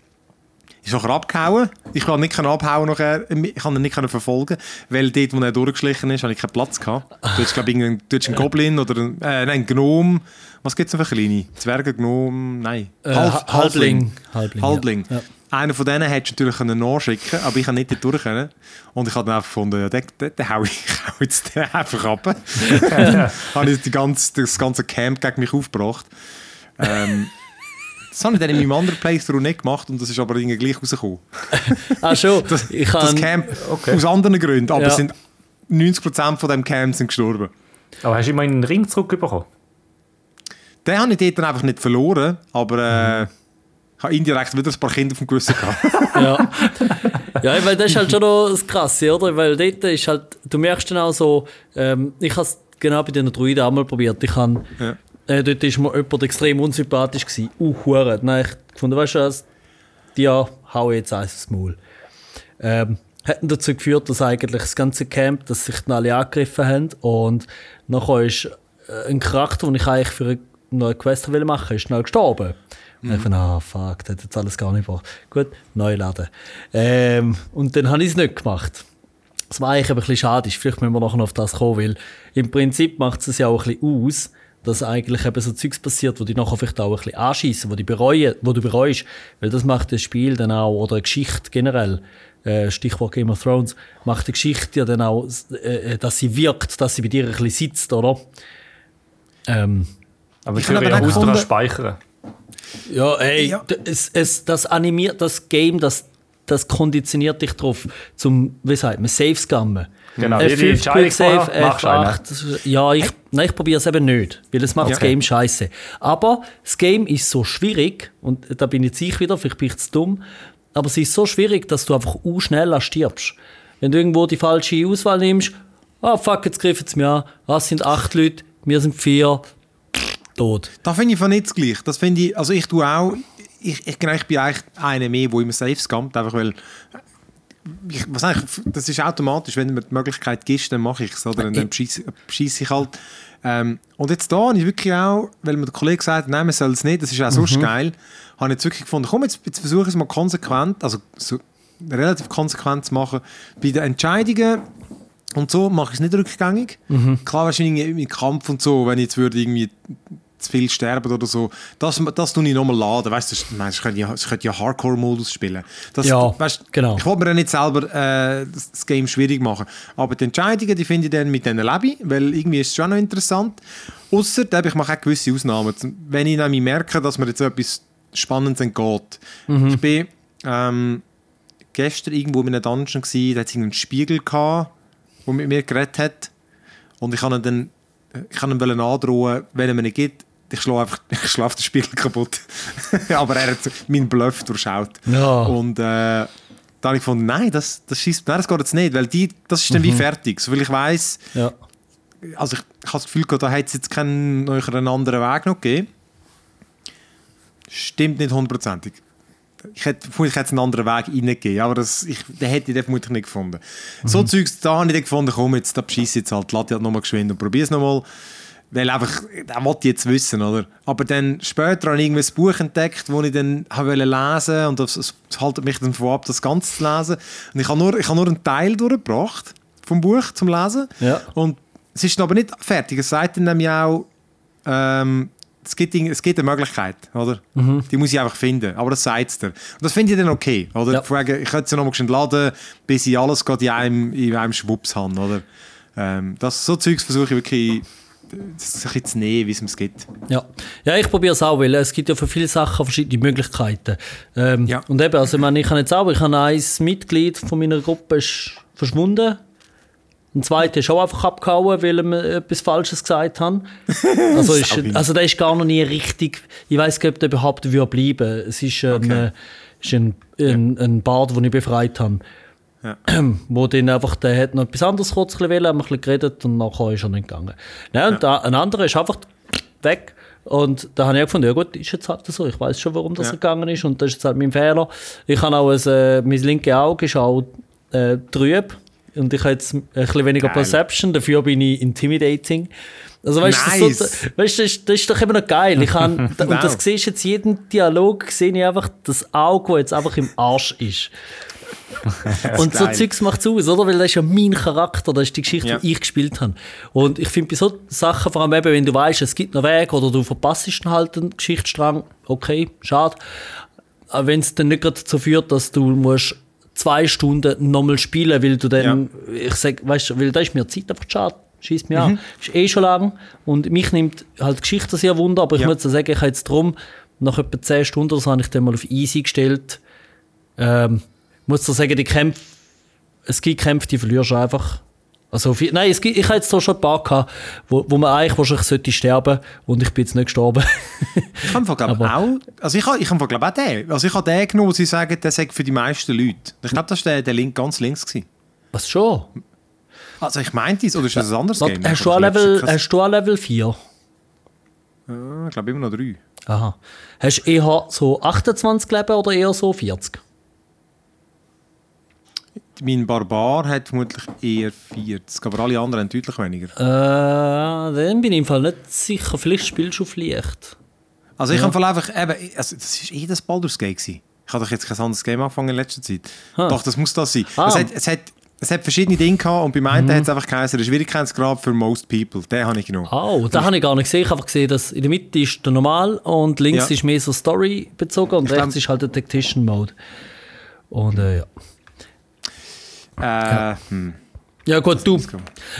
Ist nachher abgehauen. Ich konnte nicht abhauen nachher. Ich kann ihn nicht verfolgen, weil dort, wo er durchgeschlichen ist, habe ich keinen Platz gehabt. Du hast, glaube ich, hast einen Goblin oder einen, äh, nein, einen Gnom. Was gibt es noch für kleine? Zwerge, Gnom, nein. Äh, Half- Halbling. Halbling. Halbling. Ja. Ja. Einer von denen hättest du natürlich nachschicken aber ich habe nicht dort durch können. Und ich habe dann einfach gefunden, ja, den, den, den hau ich, ich hau jetzt den einfach ab. habe ich die ganze, das ganze Camp gegen mich aufgebracht. Ähm, das habe ich dann in meinem anderen Playthrough nicht gemacht und das ist aber irgendwie gleich rausgekommen. Ah, schon. Das, ich das Camp aus anderen Gründen, aber Ja. sind 90% von dem Camp sind gestorben. Aber hast du immer einen Ring zurückbekommen? Den habe ich dort dann einfach nicht verloren, aber äh, ich habe indirekt wieder ein paar Kinder auf dem Gewissen gehabt. ja. ja, weil das ist halt schon noch das Krasse, oder? Weil dort ist halt, du merkst dann auch so, ähm, ich habe es genau bei den Druiden auch mal probiert. Ich habe, Ja. Äh, dort ist mir jemand extrem unsympathisch gewesen. Uh, hure. Dann habe ich gefunden, weißt du was, die hau jetzt eins ins Maul. Ähm, hat dazu geführt, dass eigentlich das ganze Camp, dass sich dann alle angegriffen haben und nachher ist äh, ein Charakter, den ich eigentlich für eine neue Quest will machen ist schnell gestorben. Und ich dachte, ah, fuck, das hat jetzt alles gar nicht gebracht. Gut, neu laden. Ähm, und dann habe ich es nicht gemacht. Das war eigentlich ein bisschen schade. Vielleicht müssen wir nachher noch auf das kommen, weil im Prinzip macht es ja auch ein bisschen aus, dass eigentlich eben so Zeugs passiert, wo die nachher vielleicht auch ein bisschen anschießen, wo, die bereuen, wo du bereust. Weil das macht das Spiel dann auch, oder eine Geschichte generell, äh, Stichwort Game of Thrones, macht die Geschichte ja dann auch, äh, äh, dass sie wirkt, dass sie bei dir ein bisschen sitzt, oder? Ähm, Aber ich ja aber auch gefunden- speichern. Ja, ey, Ja. Es, es, das animiert, das Game, das, das konditioniert dich drauf, zum, wie sagt man, Safe scammen. Genau, F5 jede Entscheidung vorher machst du F8. Ja, ich, nein, ich probiere es eben nicht, weil es macht das Okay. Game scheiße. Aber das Game ist so schwierig, und da bin jetzt ich wieder, vielleicht bin ich zu dumm, aber es ist so schwierig, dass du einfach u schneller stirbst. Wenn du irgendwo die falsche Auswahl nimmst, ah fuck, jetzt griffen sie mir an, ah, es sind acht Leute, wir sind vier, tot. Da finde ich von nicht gleich. Das finde ich, also ich tue auch, ich, ich, ich bin eigentlich einer mehr, der immer safe scammt, einfach weil ich, was eigentlich, das ist automatisch, wenn du mir die Möglichkeit gibst, dann mache ich es, oder? Und dann bescheiss bescheiss ich halt. Ähm, und jetzt da habe ich wirklich auch, weil mir der Kollege gesagt hat, nein, man soll es nicht, das ist auch sonst geil, habe ich jetzt wirklich gefunden, komm, jetzt, jetzt versuche ich es mal konsequent, also so relativ konsequent zu machen. Bei den Entscheidungen und so mache ich es nicht rückgängig. Klar, wahrscheinlich im Kampf und so, wenn ich jetzt würde irgendwie zu viel sterben oder so, das, das tue ich nochmal laden. Weißt du, ich, könnte ja, das könnte ja Hardcore-Modus spielen. Das, Ja, weißt, genau. Ich wollte mir ja nicht selber äh, das, Game schwierig machen. Aber die Entscheidungen, die finde ich dann mit denen lebe ich, weil irgendwie ist es schon noch interessant. Ausser, ich mache auch gewisse Ausnahmen. Wenn ich nämlich merke, dass mir jetzt etwas Spannendes entgeht. Mhm. Ich bin ähm, gestern irgendwo in einem Dungeon gsi, da hat es einen Spiegel gehabt, der mit mir geredet hat. Und ich kann ihn dann ich kann ihm androhen, wenn er mir nicht gibt, ich schlage einfach ich schlage den Spiegel kaputt. Aber er hat meinen Bluff durchschaut. Ja. Und äh, da habe ich gefunden, nein, das, das, scheisst, nein, das geht jetzt nicht, weil die, das ist dann wie fertig. Soviel ich weiß Ja. also ich, ich habe das Gefühl, gehabt, da hat es jetzt keinen anderen Weg noch gegeben. Stimmt nicht hundertprozentig. Ich hätte, vermutlich hätte einen anderen Weg reingegeben, aber das, ich, den hätte ich den vermutlich nicht gefunden. So Zeugs, da habe ich dann gefunden, komm jetzt, da bescheisse ich jetzt halt, lass ich halt nochmal geschwind und probiere es nochmal. Weil einfach, das wollte ich jetzt wissen, oder? Aber dann später habe ich irgendwie ein Buch entdeckt, das ich dann wollte lesen und das, es haltet mich dann davon ab, das Ganze zu lesen. Und ich habe nur, ich habe nur einen Teil durchgebracht vom Buch zum Lesen. Ja. Und es ist aber nicht fertig. Es sagt dann nämlich auch, ähm, es, gibt, es gibt eine Möglichkeit, oder? Die muss ich einfach finden. Aber das sagt es dir. Und das finde ich dann okay, oder? Ja. Wegen, ich könnte es ja nochmal schnell laden, bis ich alles gerade in einem, in einem Schwupps habe, oder? Ähm, das, so Zeugs versuche ich wirklich bisschen zu nehmen, wie es mir gibt. Ja. ja, ich probiere es auch, weil es gibt ja für viele Sachen verschiedene Möglichkeiten. Ähm, Ja. Und eben, also ich meine, ich kann jetzt auch, ich habe ein Mitglied von meiner Gruppe ist verschwunden. Ein zweiter ist auch einfach abgehauen, weil er etwas Falsches gesagt hat. Also, ist, also der ist gar noch nie richtig, ich weiß nicht, ob der überhaupt würde bleiben. Es ist ein, Okay. äh, ist ein, ein, ein Bart, den ich befreit habe. Ja. Wo dann einfach, der hat noch etwas anderes kurz wollen, haben wir ein bisschen geredet und nachher ist er nicht gegangen. Nein, und da, ein anderer ist einfach weg. Und da habe ich auch gefunden, ja gut, ist jetzt halt so. Ich weiß schon, warum das Ja. gegangen ist und das ist jetzt halt mein Fehler. Ich habe auch ein, äh, mein linkes Auge ist auch äh, trüb und ich habe jetzt ein bisschen weniger Geil. Perception, dafür bin ich intimidating. Also weißt du, Nice. das, so, weißt, das, ist- das ist doch immer noch geil. Ich kann, und das Wow. siehst du jetzt jeden Dialog, sehe ich einfach das Auge, das jetzt einfach im Arsch ist. Und so geil. Zeugs macht es aus, oder? Weil das ist ja mein Charakter, das ist die Geschichte, Ja. die ich gespielt habe. Und ich finde bei so Sachen, vor allem eben, wenn du weißt, es gibt noch Weg oder du verpasst halt einen Geschichtsstrang, okay, schade. Aber wenn es dann nicht gerade dazu führt, dass du musst zwei Stunden nochmal spielen, weil du dann, ich sag, weißt du, weil da ist mir Zeit einfach schade. Schießt mir Mhm. an. Ist eh schon lang. Und mich nimmt halt Geschichte sehr wunder, aber ich Ja. muss sagen, ich habe jetzt drum, nach etwa 10 Stunden oder so, habe ich dann mal auf easy gestellt. Ähm, muss dir sagen, die Kämpfe, es gibt Kämpfe, die verlierst du einfach. Also, nein, es gibt, ich habe jetzt da schon ein paar gehabt, wo, wo man eigentlich wahrscheinlich sollte sterben und ich bin jetzt nicht gestorben. Ich habe glaube auch, also ich habe, ich habe glaube auch den, also ich habe den genommen, wo sie sagen, der sagt für die meisten Leute. Ich glaube, das war der, der Link ganz links gewesen. Was schon? Also ich meinte es, oder ist das ein anderes Game? hast, du Level, hast du auch Level 4? kein- Ich glaube immer noch drei. Aha. Hast du eher so 28 Leben oder eher so 40? Mein Barbar hat vermutlich eher 40, aber alle anderen haben deutlich weniger. Äh, dann bin ich im Fall nicht sicher. Vielleicht spielst du auf leicht. Also ich habe voll einfach, eben, also das war eh das Baldur's Gate gewesen. Ich habe doch jetzt kein anderes Game angefangen in letzter Zeit. Ah. Doch, das muss das sein. Ah. Es, hat, es, hat, es hat verschiedene Dinge gehabt und bei einen hat es einfach geheißen, der Schwierigkeitsgrad für most people. Den habe ich genommen. Oh, da habe ich gar nicht gesehen. Ich habe einfach gesehen, dass in der Mitte ist der Normal und links Ja. ist mehr so Story bezogen und Ich rechts glaub- ist halt der Tactician Mode. Und äh, ja. Äh, hm. Ja gut, du.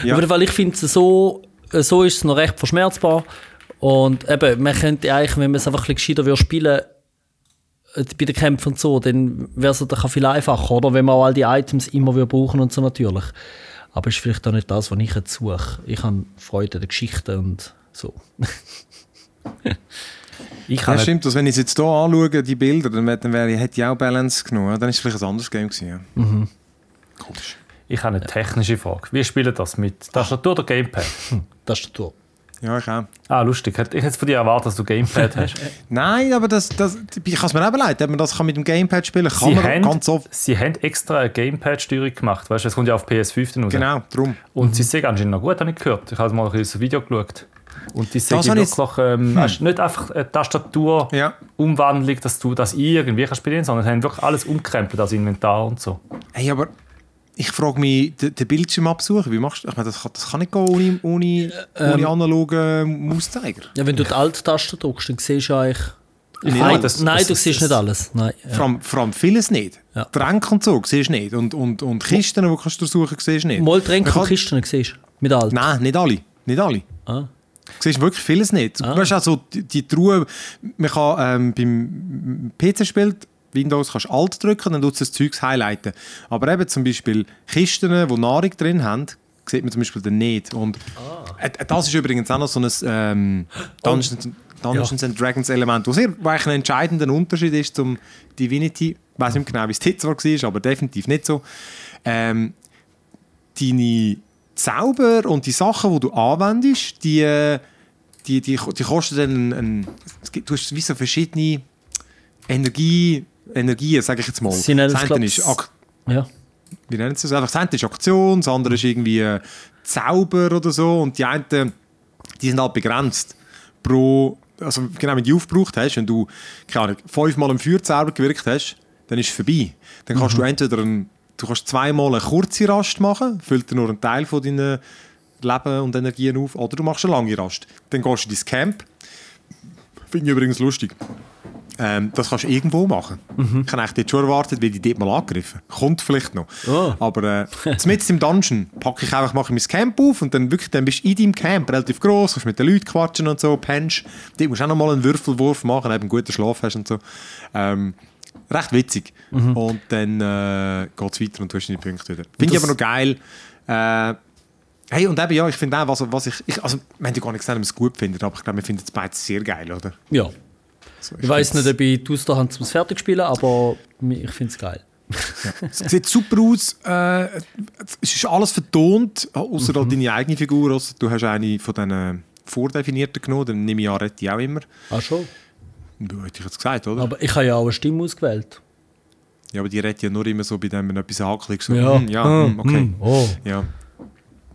Ja. Aber weil ich finde, so, äh, so ist es noch recht verschmerzbar. Und eben, man könnte eigentlich, wenn man es einfach ein bisschen gescheiter würde spielen äh, bei den Kämpfen und so, dann wäre es viel einfacher, oder? Wenn man auch all die Items immer würde brauchen und so natürlich. Aber ist vielleicht auch nicht das, was ich jetzt suche. Ich habe Freude an der Geschichte und so. Ich Ja, stimmt, dass wenn ich es jetzt hier anschaue, die Bilder, dann, dann wäre, hätte ich auch Balance genommen. Dann ist es vielleicht ein anderes Game gewesen. Ja. Mhm. Komisch. ich habe eine technische Frage. Wie spielt das mit Tastatur oder Gamepad? Der Tour. Ja, ich auch. Ah, lustig. Ich hätte von dir erwartet, dass du Gamepad hast. Nein, aber das, das, ich kann es mir auch leid, ob man das kann mit dem Gamepad spielen kann. Sie man haben, ganz oft. sie haben extra eine Gamepad-Steuerung gemacht. Weißt du, es kommt ja auf PS5 dann raus. Genau, darum. Und sie sehen anscheinend noch gut, habe ich gehört. Ich habe mal ein das Video geschaut. Und die Das ich- wirklich ähm, weißt, nicht einfach eine Tastatur Ja. Umwandlung, dass du das irgendwie kannst bedienen, sondern sie haben wirklich alles umkrempelt, das Inventar und so. Hey, aber ich frage mich, den, Bildschirm absuchen, wie machst du, ich meine, das kann, das kann nicht gehen ohne, ohne, Ähm, ohne analogen Mauszeiger. Ja, wenn du die Alt-Taste drückst, dann siehst du eigentlich... Nein, Nein, das- nein das- du das- siehst nicht alles. Nein, ja. Vor, allem, vor allem vieles nicht. Ja. Tränke und so siehst du nicht. Und, und, und Kisten, die kannst du suchen, siehst du nicht. Mal Tränke und Kisten siehst du, mit Alt. Nein, nicht alle. Nicht alle. Ah. Du siehst wirklich vieles nicht. Ah. Du weißt also, die, die Truhe, man kann ähm, beim PC spielt Windows kannst du Alt drücken, dann tut es das Zeugs highlighten. Aber eben zum Beispiel Kisten, die Nahrung drin haben, sieht man zum Beispiel dann nicht. Und äh, das ist übrigens auch noch so ein ähm, Dungeons, Dungeons and Dragons Element, wo wo eigentlich ein entscheidender Unterschied ist zum Divinity. Ich weiß nicht genau, wie es zwar war, aber definitiv nicht so. Ähm, deine Zauber und die Sachen, die du anwendest, die, die, die, die kosten dann ein, ein, es gibt, du hast wie so verschiedene Energie, Energien, sage ich jetzt mal. Sie nennen es, das eine ist, Ak Ja. wie nennen sie das? Einfach, das eine ist Aktion, das andere ist irgendwie äh, Zauber oder so und die einen, die sind halt begrenzt pro, also genau, wenn du aufgebraucht hast, wenn du, keine Ahnung, fünfmal einen Feuerzauber gewirkt hast, dann ist es vorbei. Dann kannst du entweder ein, du kannst zweimal eine kurze Rast machen, füllt dir nur einen Teil von deinen Leben und Energien auf, oder du machst eine lange Rast. Dann gehst du in dein Camp. Finde ich übrigens lustig. Ähm, das kannst du irgendwo machen. Ich habe eigentlich schon erwartet, weil die dort mal angegriffen. Kommt vielleicht noch. Oh. Aber äh, mitten im Dungeon packe ich einfach, mache ich mein Camp auf und dann, wirklich, dann bist du in deinem Camp relativ groß, kannst mit den Leuten quatschen und so, pennst. Dort musst du auch noch mal einen Würfelwurf machen, eben einen guten Schlaf hast und so. Ähm, recht witzig. Und dann äh, geht es weiter und du hast deine Punkte wieder. Finde ich aber noch geil. Äh, hey, und eben, ja, ich finde auch, was, was ich, ich... Also, wir haben ja gar nicht gesagt, ob wir es gut finden, aber ich glaube, wir finden es beide sehr geil, oder? ja. Also, Ich weiß nicht, ob ich die Ausdauer zum fertig spielen, aber ich finde es geil. Es sieht super aus. Äh, es ist alles vertont, außer Mhm. halt deine eigene Figur. Also, du hast eine von diesen vordefinierten genommen, dann nehme ich an, rette ich auch immer. Ach schon. Ja, hätte ich jetzt gesagt, oder? Aber ich habe ja auch eine Stimme ausgewählt. ja, aber die rette ja nur immer so, bei dem, wenn etwas hankelig so, Ja. hm, ja, hm, okay. Hm, oh. Ja.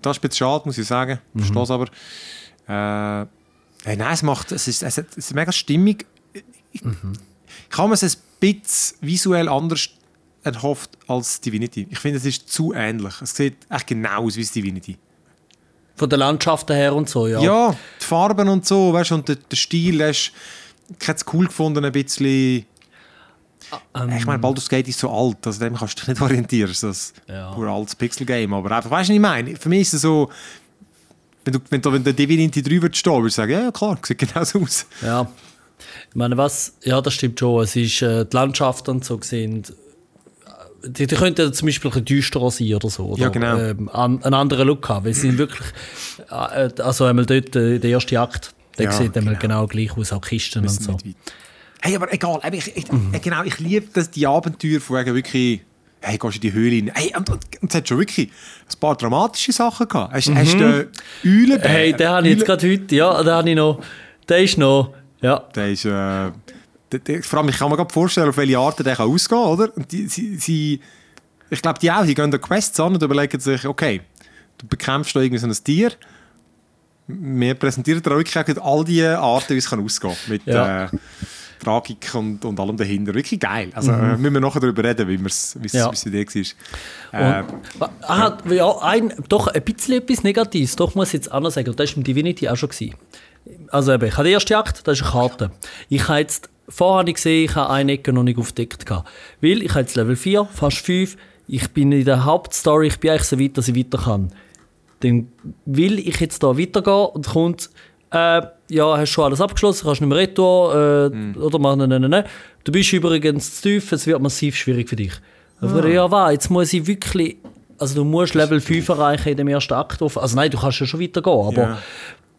Das ist ein bisschen schade, muss ich sagen. Mhm. Ich verstehe es aber. Äh, hey, nein, es macht, es es ist, es ist mega stimmig. Ich, Mhm. habe mir es ein bisschen visuell anders erhofft als Divinity. Ich finde, es ist zu ähnlich. Es sieht echt genau aus wie Divinity. Von der Landschaften her und so, ja. Ja, die Farben und so, weißt du, und der, der Stil hast ich hätte es cool gefunden, ein bisschen. Ähm, ich meine, Baldur's Gate ist so alt, also dem kannst du dich nicht orientieren. Das ist Ja. ein pur altes Pixel-Game. Aber einfach, weißt du, was ich meine? Für mich ist es so, wenn du, wenn du wenn der Divinity 3 würdest stehen, würdest du sagen, ja, klar, sieht genauso aus. Ja. Ich meine, was, ja, das stimmt schon. Es ist, äh, die Landschaften und so sind. Die, die könnten zum Beispiel ein bisschen düsterer sein oder so. Oder, Ja, genau. Ähm, an, einen anderen Look haben. Weil sie sind wirklich. Äh, also einmal dort, äh, der erste Akt, der Ja, sieht einmal genau. genau gleich aus, auch Kisten und so. Hey, aber egal, ich, ich, äh, genau, ich liebe das, die Abenteuer von wegen wirklich, hey, gehst in die Höhle rein. Hey, und, und, und es hat schon wirklich ein paar dramatische Sachen gehabt. Hast, hast du den Eulenbär? Mhm. Hey, den habe ich jetzt gerade heute, ja, den habe ich noch. Der ist noch, ja. Der ist, äh, der, der, vor allem, ich kann mir gerade vorstellen, auf welche Art der kann ausgehen kann, oder? Und die, sie, sie, ich glaube, die auch, die gehen da Quests an und überlegen sich, okay, du bekämpfst da irgendwie so ein Tier. Wir präsentieren dir auch auch all die Arten, wie es kann ausgehen kann. Mit Ja. äh, Tragik und, und allem dahinter. Wirklich geil. Also äh, müssen wir nachher darüber reden, wie es Mhm. Ja. die Idee war. Äh, Ah, ja, ein, doch ein bisschen etwas Negatives, doch muss ich jetzt anders sagen. Und das war im Divinity auch schon. Gewesen. Also eben, ich habe den ersten Akt, das ist eine Karte. Ich habe jetzt, vorher habe ich gesehen, ich habe eine Ecke noch nicht aufgedeckt. gehabt. Weil ich habe jetzt Level 4, fast 5. Ich bin in der Hauptstory, ich bin eigentlich so weit, dass ich weiter kann. Dann will ich jetzt da weitergehen und kommt, äh, ja, hast schon alles abgeschlossen, kannst nicht mehr retour, äh, oder mach, nein, nein, nein, nein. Du bist übrigens zu tief, es wird massiv schwierig für dich. Aber ja, was, jetzt muss ich wirklich, also du musst Level 5 erreichen in dem ersten Akt. Also nein, du kannst ja schon weitergehen, aber Ja.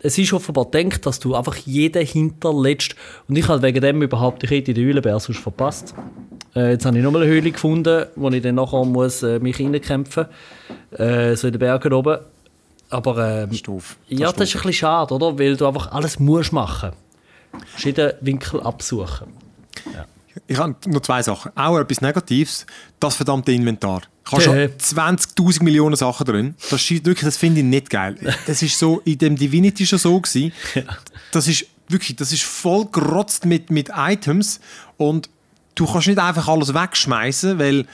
Es ist offenbar gedacht, dass du einfach jeden hinterletzt. Und ich habe wegen dem überhaupt, ich hätte den Eulenbär sonst verpasst. Äh, jetzt habe ich nochmal eine Höhle gefunden, wo ich dann nachher muss, äh, mich reinkämpfen muss, äh, so in den Bergen oben. Aber ähm, das ist doof. ja, das ist ein bisschen schade, oder? Weil du einfach alles musst machen. Jeden Winkel absuchen. Ich habe noch zwei Sachen. Auch etwas Negatives. Das verdammte Inventar. Schon Äh. 20.000 Millionen Sachen drin. Das, wirklich, das finde ich nicht geil. Das ist so in dem Divinity schon so gewesen. Das ist wirklich, das ist voll gerotzt mit, mit Items und du kannst nicht einfach alles wegschmeißen, weil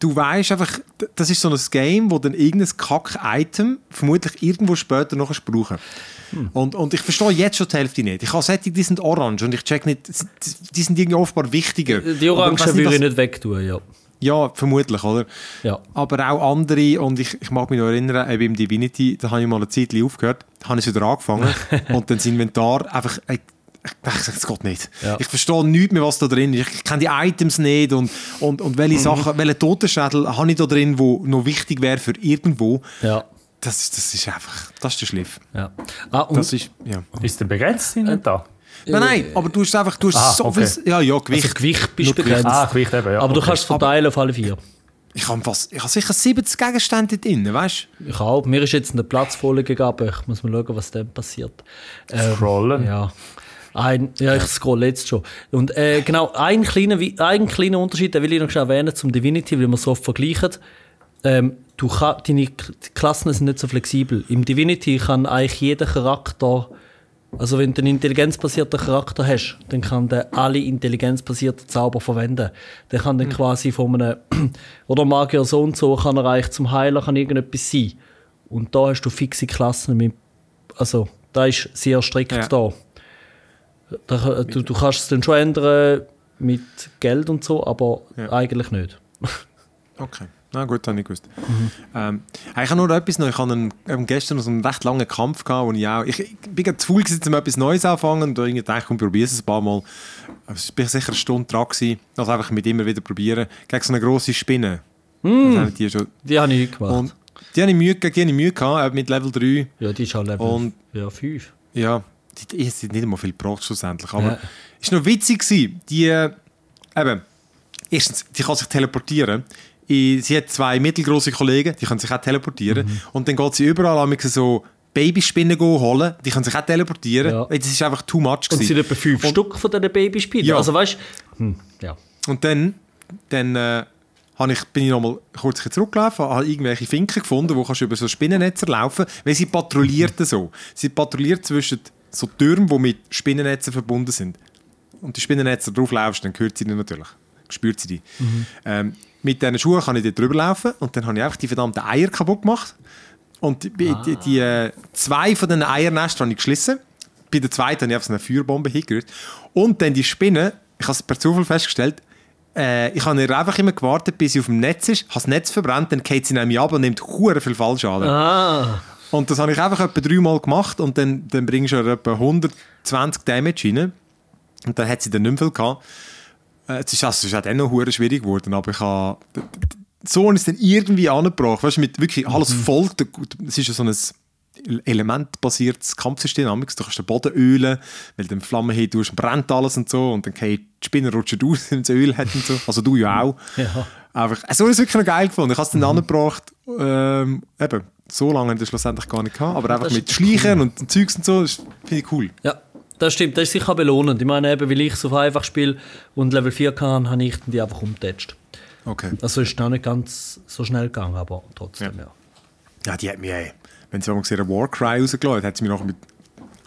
du weißt einfach, das ist so ein Game, wo dann irgendein Kack-Item vermutlich irgendwo später noch kannst brauchen und, und ich verstehe jetzt schon die Hälfte nicht. Ich habe Sättig, die sind orange und ich check nicht, die sind irgendwie offenbar wichtiger. Die Orangen würde ich nicht wegtun, ja. Ja, vermutlich, oder? Ja. Aber auch andere, und ich, ich mag mich noch erinnern, eben im Divinity, da habe ich mal eine Zeit aufgehört, da habe ich wieder angefangen und dann das Inventar einfach, ich, ich dachte, das geht nicht. Ja. Ich verstehe nichts mehr, was da drin ist. Ich kenne die Items nicht und, und, und welche Sachen, welche Totenschädel habe ich da drin, wo noch wichtig wäre für irgendwo. Ja. Das, ist- das ist einfach, das ist der Schliff. ja. Ah, und Das ist, ja. Ist der begrenzt Inventar? Nein, nein, aber du hast einfach, du hast Ah, so okay. viel, ja, ja, Gewicht. also Gewicht bist begrenzt. Ah, Gewicht eben, ja. aber du okay. kannst es verteilen auf alle vier. Ich habe fast, ich habe sicher 70 Gegenstände drin, weißt du? Ich auch. Mir ist jetzt eine Platzfolie gegeben. Ich muss mal schauen, was dann passiert. Ähm, Scrollen. Ja. Ein, ja, ich scroll jetzt schon. Und äh, genau, ein kleiner, ein kleiner Unterschied, den will ich noch schnell erwähnen zum Divinity, weil wir so oft vergleichen. Ähm, du kann, deine Klassen sind nicht so flexibel. Im Divinity kann eigentlich jeder Charakter, also wenn du einen intelligenzbasierten Charakter hast, dann kann der alle intelligenzbasierten Zauber verwenden. Der kann dann quasi von einem, oder Magier so und so, kann er eigentlich zum Heiler kann irgendetwas sein. Und da hast du fixe Klassen mit, also da ist sehr strikt Ja. da. Da, du, du kannst es dann schon ändern mit Geld und so, aber Ja. eigentlich nicht. Okay, na gut, habe ich gewusst. Ähm, ich habe nur etwas noch. Ich hatte einen, gestern so einen recht langen Kampf, gehabt, wo ich auch... Ich, ich bin zu faul, um etwas Neues anzufangen und irgendwie dachte, komm, probiere es ein paar Mal. Aber Es bin sicher eine Stunde dran gewesen. Also einfach mit immer wieder probieren. Gegen so eine grosse Spinne. Haben die schon... Die habe ich gemacht. Und die habe ich Mühe, die habe ich Mühe gehabt, mit Level 3. ja, die ist halt Level Und- ja, 5. Ja, die, die sind nicht einmal viel gebraucht schlussendlich. Aber Ja. es war noch witzig. Gewesen. Die, äh, eben, erstens, die kann sich teleportieren. I- Sie hat zwei mittelgroße Kollegen, die können sich auch teleportieren. Mhm. Und dann geht sie überall am so Babyspinnen go holen, die können sich auch teleportieren. Ja. Das ist einfach too much. Und es gewesen. sind etwa 5 Stück von diesen Babyspielen. Ja. Also weißt hm, ja. Und dann, dann äh, ich, bin ich noch mal kurz zurückgelaufen, habe irgendwelche Finken gefunden, wo kannst du über so Spinnennetze laufen, weil sie patrouilliert so. Sie patrouilliert zwischen so Türmen, die mit Spinnennetzen verbunden sind. Und die Spinnennetze drauf laufst, dann hört sie die natürlich. Spürt sie die. Ähm, mit diesen Schuhen kann ich dort drüber laufen und dann habe ich einfach die verdammten Eier kaputt gemacht. Und die, die, die, äh, zwei von den Eiernestern habe ich geschlissen. Bei der zweiten habe ich einfach so eine Feuerbombe hingerührt. Und dann die Spinne, ich habe es per Zufall festgestellt, äh, ich habe einfach immer gewartet, bis sie auf dem Netz ist, habe das Netz verbrannt, dann geht sie nämlich ab und nimmt hure viel Fallschaden. Ah, Und das habe ich einfach etwa dreimal gemacht und dann, dann bringst du etwa 120 Damage rein. Und dann hat sie dann nicht mehr viel gehabt. Äh, Es ist, also, es ist auch dann noch schwierig geworden, aber ich habe... So ich es dann irgendwie angebracht, weißt du, mit wirklich alles voll... Es ist ja so ein elementbasiertes Kampfsystem. Du kannst den Boden ölen, weil du Flammen hin tust, brennt alles und so und dann geht die Spinne rutschen aus, wenn sie Öl hat und so. Also du ja auch. ja. Einfach, so ist es wirklich noch geil gefunden. Ich habe es dann angebracht, ähm, eben, so lange habe ich das schlussendlich gar nicht gehabt, aber einfach Das mit ist Schleichen und Zeugs und so, das finde ich cool. ja, das stimmt. Das ist sicher belohnend. Ich meine, eben, weil ich so einfach spiele und Level 4 kann, habe ich die einfach umgetatscht. Okay. Also ist noch nicht ganz so schnell gegangen, aber trotzdem, ja. Ja, die hat mir, ey, wenn sie mal gesehen einen Warcry rausgelassen hat, hat sie mir nachher mit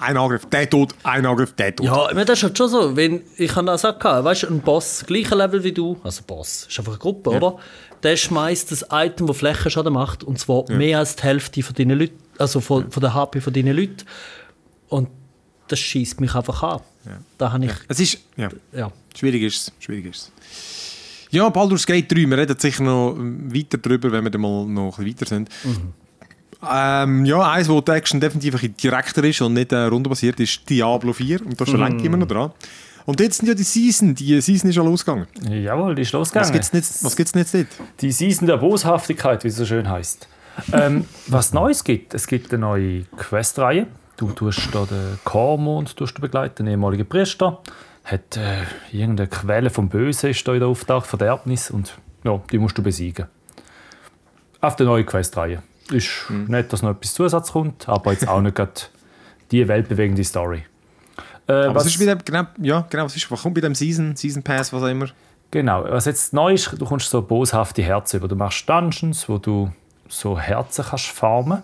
ein Angriff, der tot, ein Angriff, der tot. Ja, ich meine, das ist halt schon so. Wenn, ich habe das auch gehabt. Weißt du, ein Boss, gleicher Level wie du, also Boss, ist einfach eine Gruppe, oder? Der schmeißt das Item, das Flächenschaden macht, und zwar mehr als die Hälfte von deinen Leuten, also von, von der HP von deinen Leuten. Und das schießt mich einfach an. Da habe ich, Es ist, ja, ja. schwierig ist es, schwierig ist es. Ja, Baldur's Gate 3, wir reden sicher noch weiter drüber, wenn wir dann mal noch ein bisschen weiter sind. Ähm, ja, eins, wo die Action definitiv ein bisschen direkter ist und nicht äh, rundenbasiert, ist Diablo 4. Und da schon lange immer noch dran. Und jetzt sind ja die Season, die Season ist schon losgegangen. Jawohl, die ist Was losgegangen. jetzt, was gibt's denn jetzt dort? Die Season der Boshaftigkeit, wie es so schön heißt. ähm, was Neues gibt, es gibt eine neue Questreihe. Du tust da den Kormond tust du begleiten, den ehemaligen Priester. Hat äh, irgendeine Quelle vom Bösen ist da in der Auftakt, Verderbnis und ja, die musst du besiegen. Auf der neuen Questreihe. Ist nicht, dass noch etwas Zusatz kommt, aber jetzt auch nicht gerade die weltbewegende Story. Äh, Aber was ist bei dem, genau, ja, genau, was, ist, was kommt bei dem Season, Season Pass, was auch immer? Genau, was jetzt neu ist, du kommst so boshafte Herzen über. Du machst Dungeons, wo du so Herzen kannst farmen.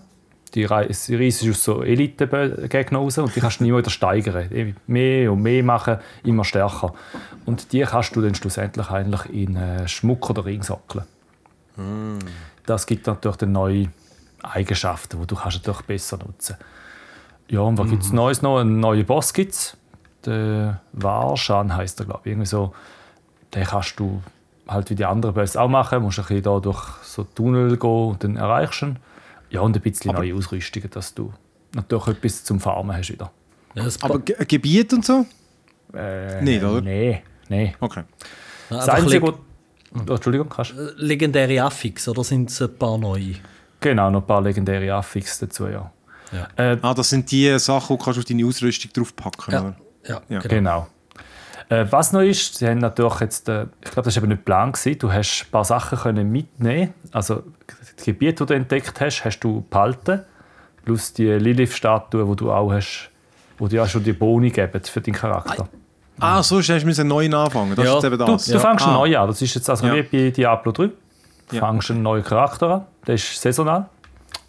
Die reisen aus so Elite-Gegner raus und die kannst du nie wieder steigern. Immer Mehr und mehr machen, immer stärker. Und die kannst du dann schlussendlich eigentlich in äh, Schmuck oder Ring sockeln. Das gibt natürlich dann neue Eigenschaften, die du kannst natürlich besser nutzen Ja, und was gibt es Neues noch? Einen neuen Boss gibt es. Der Warshan heisst er, glaube ich. Irgendwie so, den kannst du halt wie die anderen Boss auch machen. Du musst ein bisschen da durch so Tunnel gehen und dann erreichst du ihn. Ja, und ein bisschen neue Ausrüstungen, dass du natürlich etwas zum Farmen hast wieder. Ja, das Aber Ge Gebiet und so? Äh, Nicht, oder? Nein, nein. Okay. Das Einzige, wo- oh, Entschuldigung, kannst du? legendäre Affix, oder sind es ein paar neue? Genau, noch ein paar legendäre Affix dazu, ja. Ja. Äh, Ah, das sind die Sachen, die kannst du auf deine Ausrüstung draufpacken, Ja, oder? ja, Ja. genau. Genau. Äh, was noch ist, sie haben natürlich jetzt, äh, ich glaube, das war eben nicht Plan gewesen. Du hast ein paar Sachen können mitnehmen. Also das Gebiet, das du entdeckt hast, hast du behalten. Plus die Lilith-Statue, die du auch hast, wo dir auch schon die Boni geben für deinen Charakter. Ah, so hast du einen neuen anfangen. Das Ja. ist eben Du, das. du fängst ah. neu an. Das ist jetzt also Ja. wie bei Diablo 3. Du Ja. fängst einen neuen Charakter an, der ist saisonal.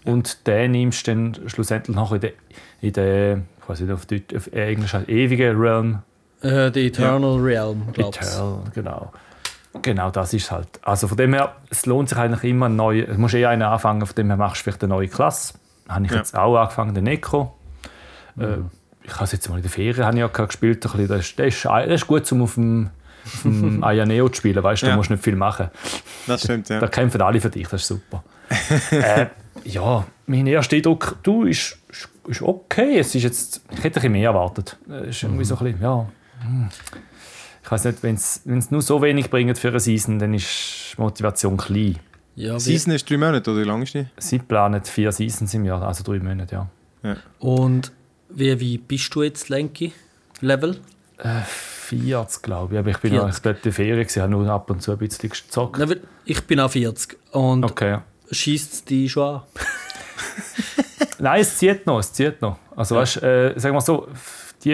Und den nimmst du dann schlussendlich noch in den, in den ich weiß nicht, auf, Deutsch, auf Englisch, heißt ewigen Realm Äh, die Eternal Realm, glaubst du? Eternal, genau. Genau, das ist halt. Also von dem her, es lohnt sich eigentlich immer ein neu. Du musst eh einen anfangen, von dem her machst du vielleicht eine neue Klasse. Habe ich Ja. jetzt auch angefangen, den Neko. Äh, ich habe es jetzt mal in der Ferien habe ich auch gespielt. Ein bisschen. Das, ist, das, ist, das ist gut, um auf dem, auf dem Ayaneo zu spielen. Weißt du, da Ja. musst du nicht viel machen. Das stimmt, ja. Da kämpfen alle für dich, das ist super. äh, ja, mein erster Eindruck, du, ist, ist, okay. Es ist jetzt, ich hätte ein bisschen mehr erwartet. Es ist irgendwie so ein bisschen, ja. Ich weiß nicht, wenn es nur so wenig bringt für eine Season, dann ist die Motivation klein. Ja, Season ist drei Monate, oder wie lange ist die? Sie planen vier Seasons im Jahr, also drei Monate, ja. und wie, wie bist du jetzt, Lenki? Level? 40, glaube ich. Aber ich bin 40. noch ich in der Ferien, gewesen, habe nur ab und zu ein bisschen gezockt. Ich bin auch 40 und Okay, ja. schießt die schon an. Nein, es zieht noch, es zieht noch. Also weißt, äh, sagen wir so,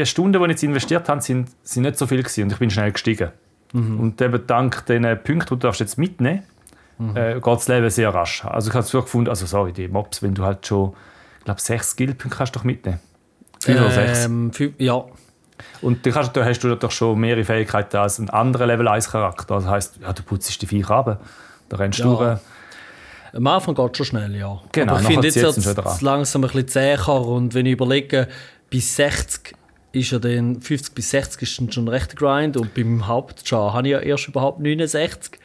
die Stunden, die ich jetzt investiert habe, sind, sind nicht so viel gewesen und ich bin schnell gestiegen. Und eben dank den Punkten, die du darfst jetzt mitnehmen äh, geht das Leben sehr rasch. Also ich habe es so gefunden, also sorry, die Mobs, wenn du halt schon, ich glaube, sechs Skillpunkte kannst du doch mitnehmen. Fünf oder sechs. Ähm, fünf, ja, Und dann kannst, da hast du doch schon mehrere Fähigkeiten als ein anderer Level 1 Charakter. Das heisst, ja, du putzt die Viecher ab, da rennst du Ja. durch. am Anfang geht es schon schnell, ja. Genau, Aber ich finde jetzt es langsam ein bisschen zäher und wenn ich überlege, bis 60 ist ja dann, 50 bis 60 ist schon ein rechter Grind und beim Hauptchar habe ich ja erst überhaupt 69.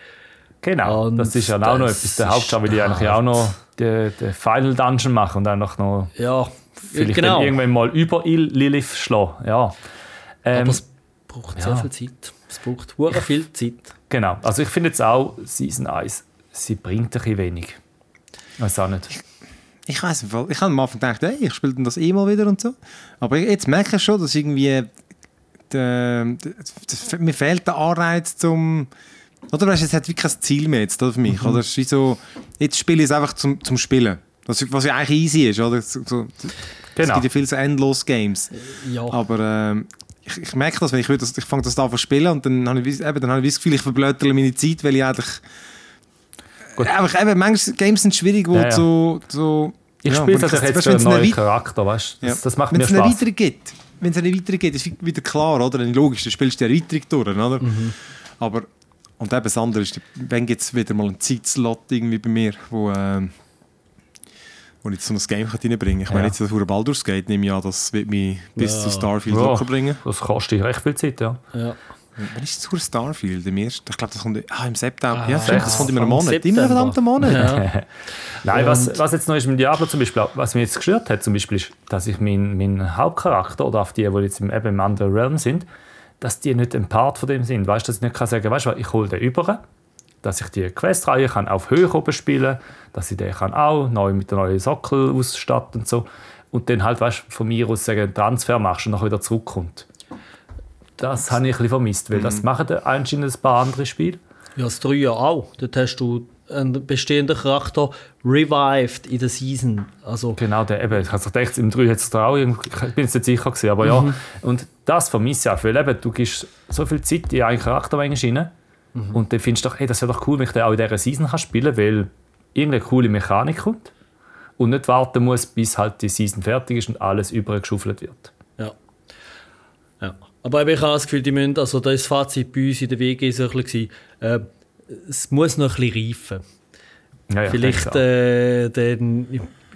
Genau, Und das ist ja auch noch etwas. Der ist Hauptschau will ich eigentlich auch noch den, den Final Dungeon machen und dann noch, Ja, vielleicht genau. dann irgendwann mal über Il Lilith schlagen. Ja. Ähm, Aber es braucht sehr ja. viel Zeit. Es braucht hure viel Zeit. genau, also ich finde jetzt auch, Season 1, sie bringt ein bisschen wenig. Weiß auch nicht. Ich weiß nicht, ich habe am Anfang gedacht, hey, ich spiele das eh mal wieder und so. Aber jetzt merke ich schon, dass irgendwie der, der, der, mir fehlt der Anreiz zum oder weißt, es hat wirklich kein Ziel mehr jetzt oder, für mich. Oder? Es ist wie so, jetzt spiele ich es einfach zum, zum Spielen. Das, was ja eigentlich easy ist. Oder? So, so, Es Genau. gibt ja viele so endlos Games. Ja, Aber ähm, ich, ich merke das, wenn ich, will, ich fange das an zu spielen und dann habe ich, eben, dann habe ich das Gefühl, ich verblödere meine Zeit, weil ich eigentlich... Gut. Einfach, eben, manche Games sind schwierig, wo Ja, ja. so... so Ich ja, spiele ich- natürlich jetzt wenn einen neuen Charakter, weißt du? Das, das macht Wenn mir es eine Spaß. Wenn es eine Erweiterung gibt, ist wie- wieder klar, oder? Dann logisch, dann spielst du die Erweiterung durch, oder? Mhm. Aber, und eben das andere ist, wenn gibt es wieder mal einen Zeitslot irgendwie bei mir, wo, ähm, wo ich so ein Game kann reinbringen kann. Ich meine, Ja. jetzt das Baldur's Gate nehme ich an, das wird mich bis Ja. zu Starfield locker bringen. Das kostet recht viel Zeit, ja. ja. Wann ist das Starfield? Im ersten? Ich glaube, das kommt ah, im September. Ah, ja, stimmt, das kommt immer einen Anfang Monat. Immer einen September. verdammten Monat. Ja. Nein, was, was jetzt noch ist mit Diablo zum Beispiel, was mich jetzt gestört hat, zum Beispiel, ist, dass ich meinen mein Hauptcharakter oder auf die, die jetzt im, eben im anderen Realm sind, dass die nicht ein Part von dem sind. Weißt du, dass ich nicht kann sagen, weißt du, was, ich hole den über, dass ich die Questreihe kann auf Höhe oben spielen, dass ich den kann auch neu mit der neuen Sockel ausstatten und so und dann halt, weißt du, von mir aus sagen, einen Transfer machst und nachher wieder zurückkommt. Das habe ich ein bisschen vermisst, weil das machen anscheinend ein paar andere Spiele. Ja, das 3 ja auch. Dort hast du einen bestehenden Charakter revived in der Season. Also, Genau, der, eben, ich habe gedacht, im 3 hat es da auch, ich bin jetzt nicht sicher gewesen, aber ja. Und das vermisse ich auch, weil eben, du gibst so viel Zeit in einen Charakter rein und dann findest du doch, hey, das wäre doch cool, wenn ich den auch in dieser Season kann spielen kann, weil irgendeine coole Mechanik kommt und nicht warten muss, bis halt die Season fertig ist und alles übergeschuffelt wird. Aber ich habe das Gefühl, die müssen, also das Fazit bei uns in der WG so ein bisschen, äh, es muss noch ein bisschen reifen. Ja, ja, Vielleicht äh, dann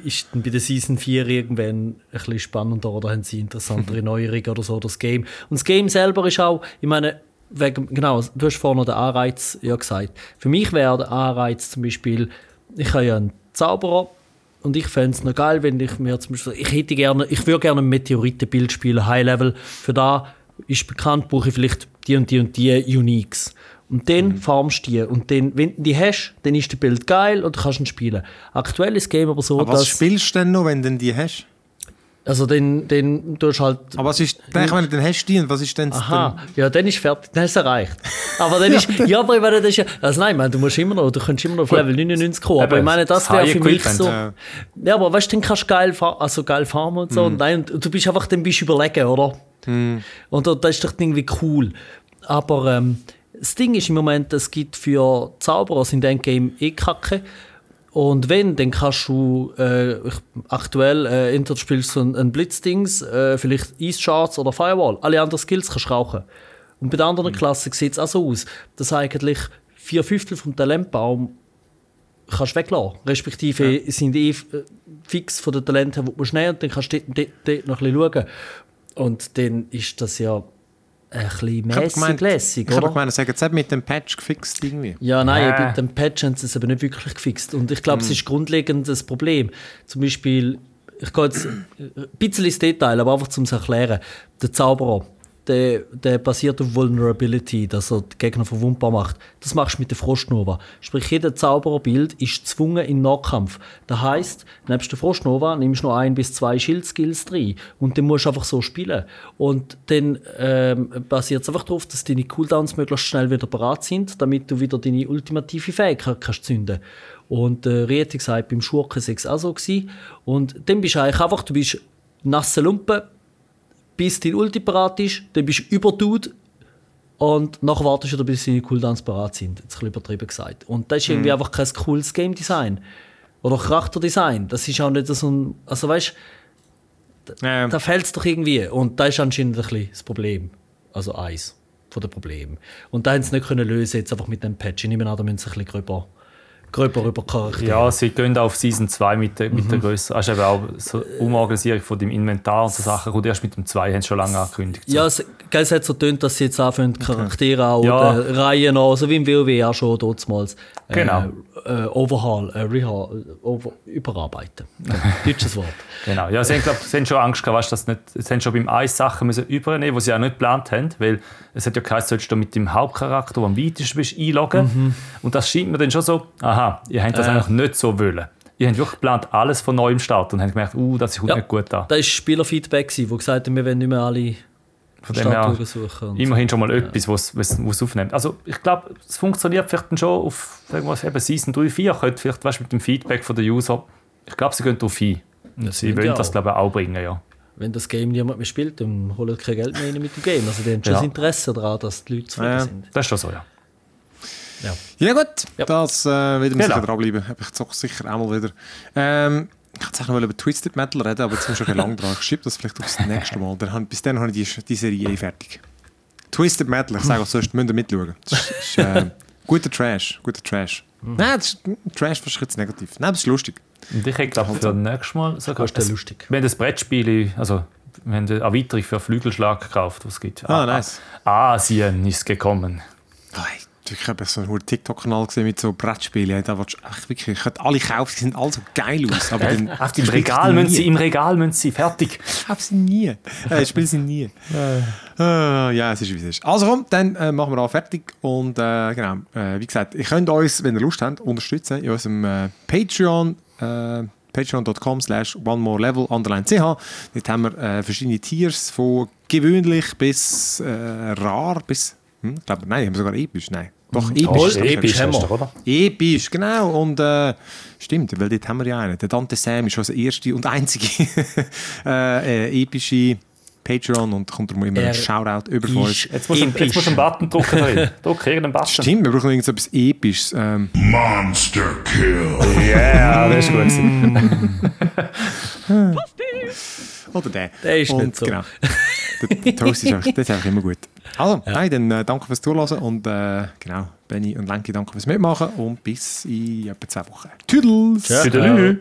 ist dann bei der Season 4 irgendwann ein bisschen spannender oder haben sie interessantere Neuerungen oder so, das Game. Und das Game selber ist auch, ich meine, wegen, genau, du hast vorhin den Anreiz ja gesagt. Für mich wäre der Anreiz zum Beispiel, ich habe ja einen Zauberer und ich fände es noch geil, wenn ich mir zum Beispiel, ich hätte gerne, ich würde gerne ein Meteoritenbild spielen, High Level. Für da ist bekannt, brauche ich vielleicht die und die und die Uniques. Und dann farmst du die. Und dann, wenn du die hast, dann ist das Bild geil und du kannst ihn spielen. Aktuell ist das Game aber so, Aber was dass... spielst du denn noch, wenn du die hast? Also dann, dann tust du halt... Aber was ist, ich meine, dann hast du die und was ist denn das Aha, ja, dann ist fertig, dann hast du erreicht. Aber dann ist, ja, aber ich meine, das ist ja, also nein, meine, du musst immer noch, du kannst immer noch auf Level 99 kommen, aber Eben, ich meine, das wäre für mich so, ja. ja, aber weißt du, dann kannst du geil, also geil farmen und so, und nein, und du bist einfach, dann bist du überlegen, oder? Und da- das ist doch irgendwie cool. Aber ähm, das Ding ist im Moment, es gibt für Zauberer sind Endgame eh kacke. Und wenn, dann kannst du äh, aktuell äh, entweder spielst du ein, ein Blitzdings, äh, vielleicht Ice Shards oder Firewall. Alle anderen Skills kannst du rauchen. Und bei den anderen Klassen sieht es auch so aus, dass eigentlich vier Fünftel vom Talentbaum kannst weglassen. Respektive sind eh äh, fix von den Talenten, die musst nehmen und dann kannst du dort, dort, dort noch ein bisschen schauen. Und dann ist das ja ein bisschen Ich habe mäßig gemeint, lässig, ich habe gemeint, sagen jetzt mit dem Patch gefixt irgendwie. Ja, nein, Äh. mit dem Patch haben sie es aber nicht wirklich gefixt. Und ich glaube, es ist grundlegend das Problem. Zum Beispiel, ich gehe jetzt ein bisschen ins Detail, aber einfach zum es erklären. Der Zauberer, der, der basiert auf Vulnerability, dass er die Gegner verwundbar macht. Das machst du mit der Frostnova. Sprich, jeder Zaubererbild ist gezwungen in Nahkampf. Das heisst, nebst der Frostnova nimmst du noch ein bis zwei Schildskills drin und dann musst du einfach so spielen. Und dann ähm, basiert es einfach darauf, dass deine Cooldowns möglichst schnell wieder bereit sind, damit du wieder deine ultimative Fähigkeit kannst zünden Und äh, Rieti gesagt, beim Schurken sei es auch so gewesen. Und dann bist du eigentlich einfach, du bist nasse Lumpe, bis dein Ulti bereit ist, dann bist du überdude und nachher wartest du wieder, bis deine Cooldowns bereit sind. Jetzt ein übertrieben gesagt. Und das ist irgendwie einfach kein cooles Game Design. Oder Charakterdesign. Das ist auch nicht so ein. Also weißt Ähm, da fehlt es doch irgendwie. Und das ist anscheinend ein bisschen das Problem. Also eins von den Problemen. Und da haben sie nicht können lösen jetzt einfach mit dem Patch. Ich nehme an, da müssen sie ein bisschen gröber, gröber über Charaktere. Ja, sie gehen auf Season 2 mit der, mit der Größe. Also eben auch so Umorganisierung von dem Inventar und so Sachen. Kommt erst mit dem 2, haben sie schon lange angekündigt. So. Ja, es, gell, es hat so tönt, dass sie jetzt anfangen, Charaktere auch, Ja. äh, Reihen auch, so wie im WoW auch schon damals. Äh, Genau. Äh, Overhaul, äh, Rehaul, äh, over, überarbeiten. Deutsches Wort. Genau. Ja, sie haben, glaub, sie haben schon Angst gehabt, weißt, dass nicht, sie haben schon beim Eis Sachen müssen übernehmen, die sie auch nicht geplant haben, weil es hat ja geheißen, sollst du mit dem Hauptcharakter, der am weitesten bist, einloggen. Und das scheint mir dann schon so, aha, ihr habt das Äh. eigentlich nicht so wollen. Ihr habt wirklich geplant, alles von neuem starten und habt gemerkt, uh, das kommt Ja. nicht gut an. Da war Spielerfeedback, wo gesagt haben, wir wollen nicht mehr alle Von dem her, immerhin schon mal etwas, was es aufnimmt. Also ich glaube, es funktioniert vielleicht dann schon auf sagen wir, eben Season 3, 4, könnte vielleicht weißt, mit dem Feedback von den User, ich glaube, sie gehen darauf ein. Das Sie wollen ja das, glaube ich, auch bringen, ja. Wenn das Game niemand mehr spielt, dann holen kein Geld mehr rein mit dem Game. Also die haben schon Ja. das Interesse daran, dass die Leute zufrieden Ja. sind. Das ist schon so, ja. Ja. Ja gut, Ja. das äh, werden wir Genau. sicher dranbleiben. Ich zocke sicher auch mal wieder. Ähm, ich wollte noch über Twisted Metal reden, aber jetzt muss ich ein lang dran. Ich schiebe das vielleicht aufs nächste Mal. Dann, bis dann habe ich die, die Serie eh fertig. Twisted Metal, ich sage auch sonst, müsst ihr mitschauen. Das ist, ist äh, guter Trash, guter Trash. Nein, das ist, Trash ist jetzt negativ. Nein, das ist lustig. Und ich hätte, glaube für nächstes Mal sogar... Das ist lustig. Wir haben das Brettspiel, also wir haben eine Erweiterung für Flügelschlag gekauft, was es gibt. Ah, nice. Asien ist gekommen. Nein, ich habe so einen TikTok-Kanal gesehen mit so Brettspielen. Da willst du echt wirklich, alle kaufen, die sehen alle so geil aus. Aber dann Auf dem Regal müssen sie, im Regal müssen sie, fertig. Ich habe sie nie. Äh, ich spiele sie nie. Äh, ja, es ist wie es ist. Also komm, dann äh, machen wir auch fertig. Und äh, genau, äh, wie gesagt, ihr könnt uns, wenn ihr Lust habt, unterstützen in unserem äh, Patreon. Äh, patreon.com slash one more level underline ch. Dort haben wir äh, verschiedene Tiers von gewöhnlich bis äh, rar bis, hm, ich glaube, nein, haben sogar episch, nein. Doch, episch. Oh, episch vergessen. haben wir. oder? Episch, genau. Und äh, stimmt, weil dort haben wir ja einen. Der Dante Sam ist schon der erste und einzige äh, äh, epische Patreon und kommt darum immer Er ein Shoutout über von uns. Jetzt musst du jetzt musst einen Button drücken. Drück irgendeinen Button. Stimmt, wir brauchen irgendetwas Episches. Ähm, Monster kill. Ja, das ist gut. gewesen. Oder der. Der ist und, nicht so. Genau. Der, der Toast ist einfach, das ist einfach immer gut. Also, nein, dann äh, danke fürs Zuhören und äh, genau, Benny und Lenki, danke fürs Mitmachen und bis in etwa zwei Wochen. Tschüss! Ciao. Tüdelü.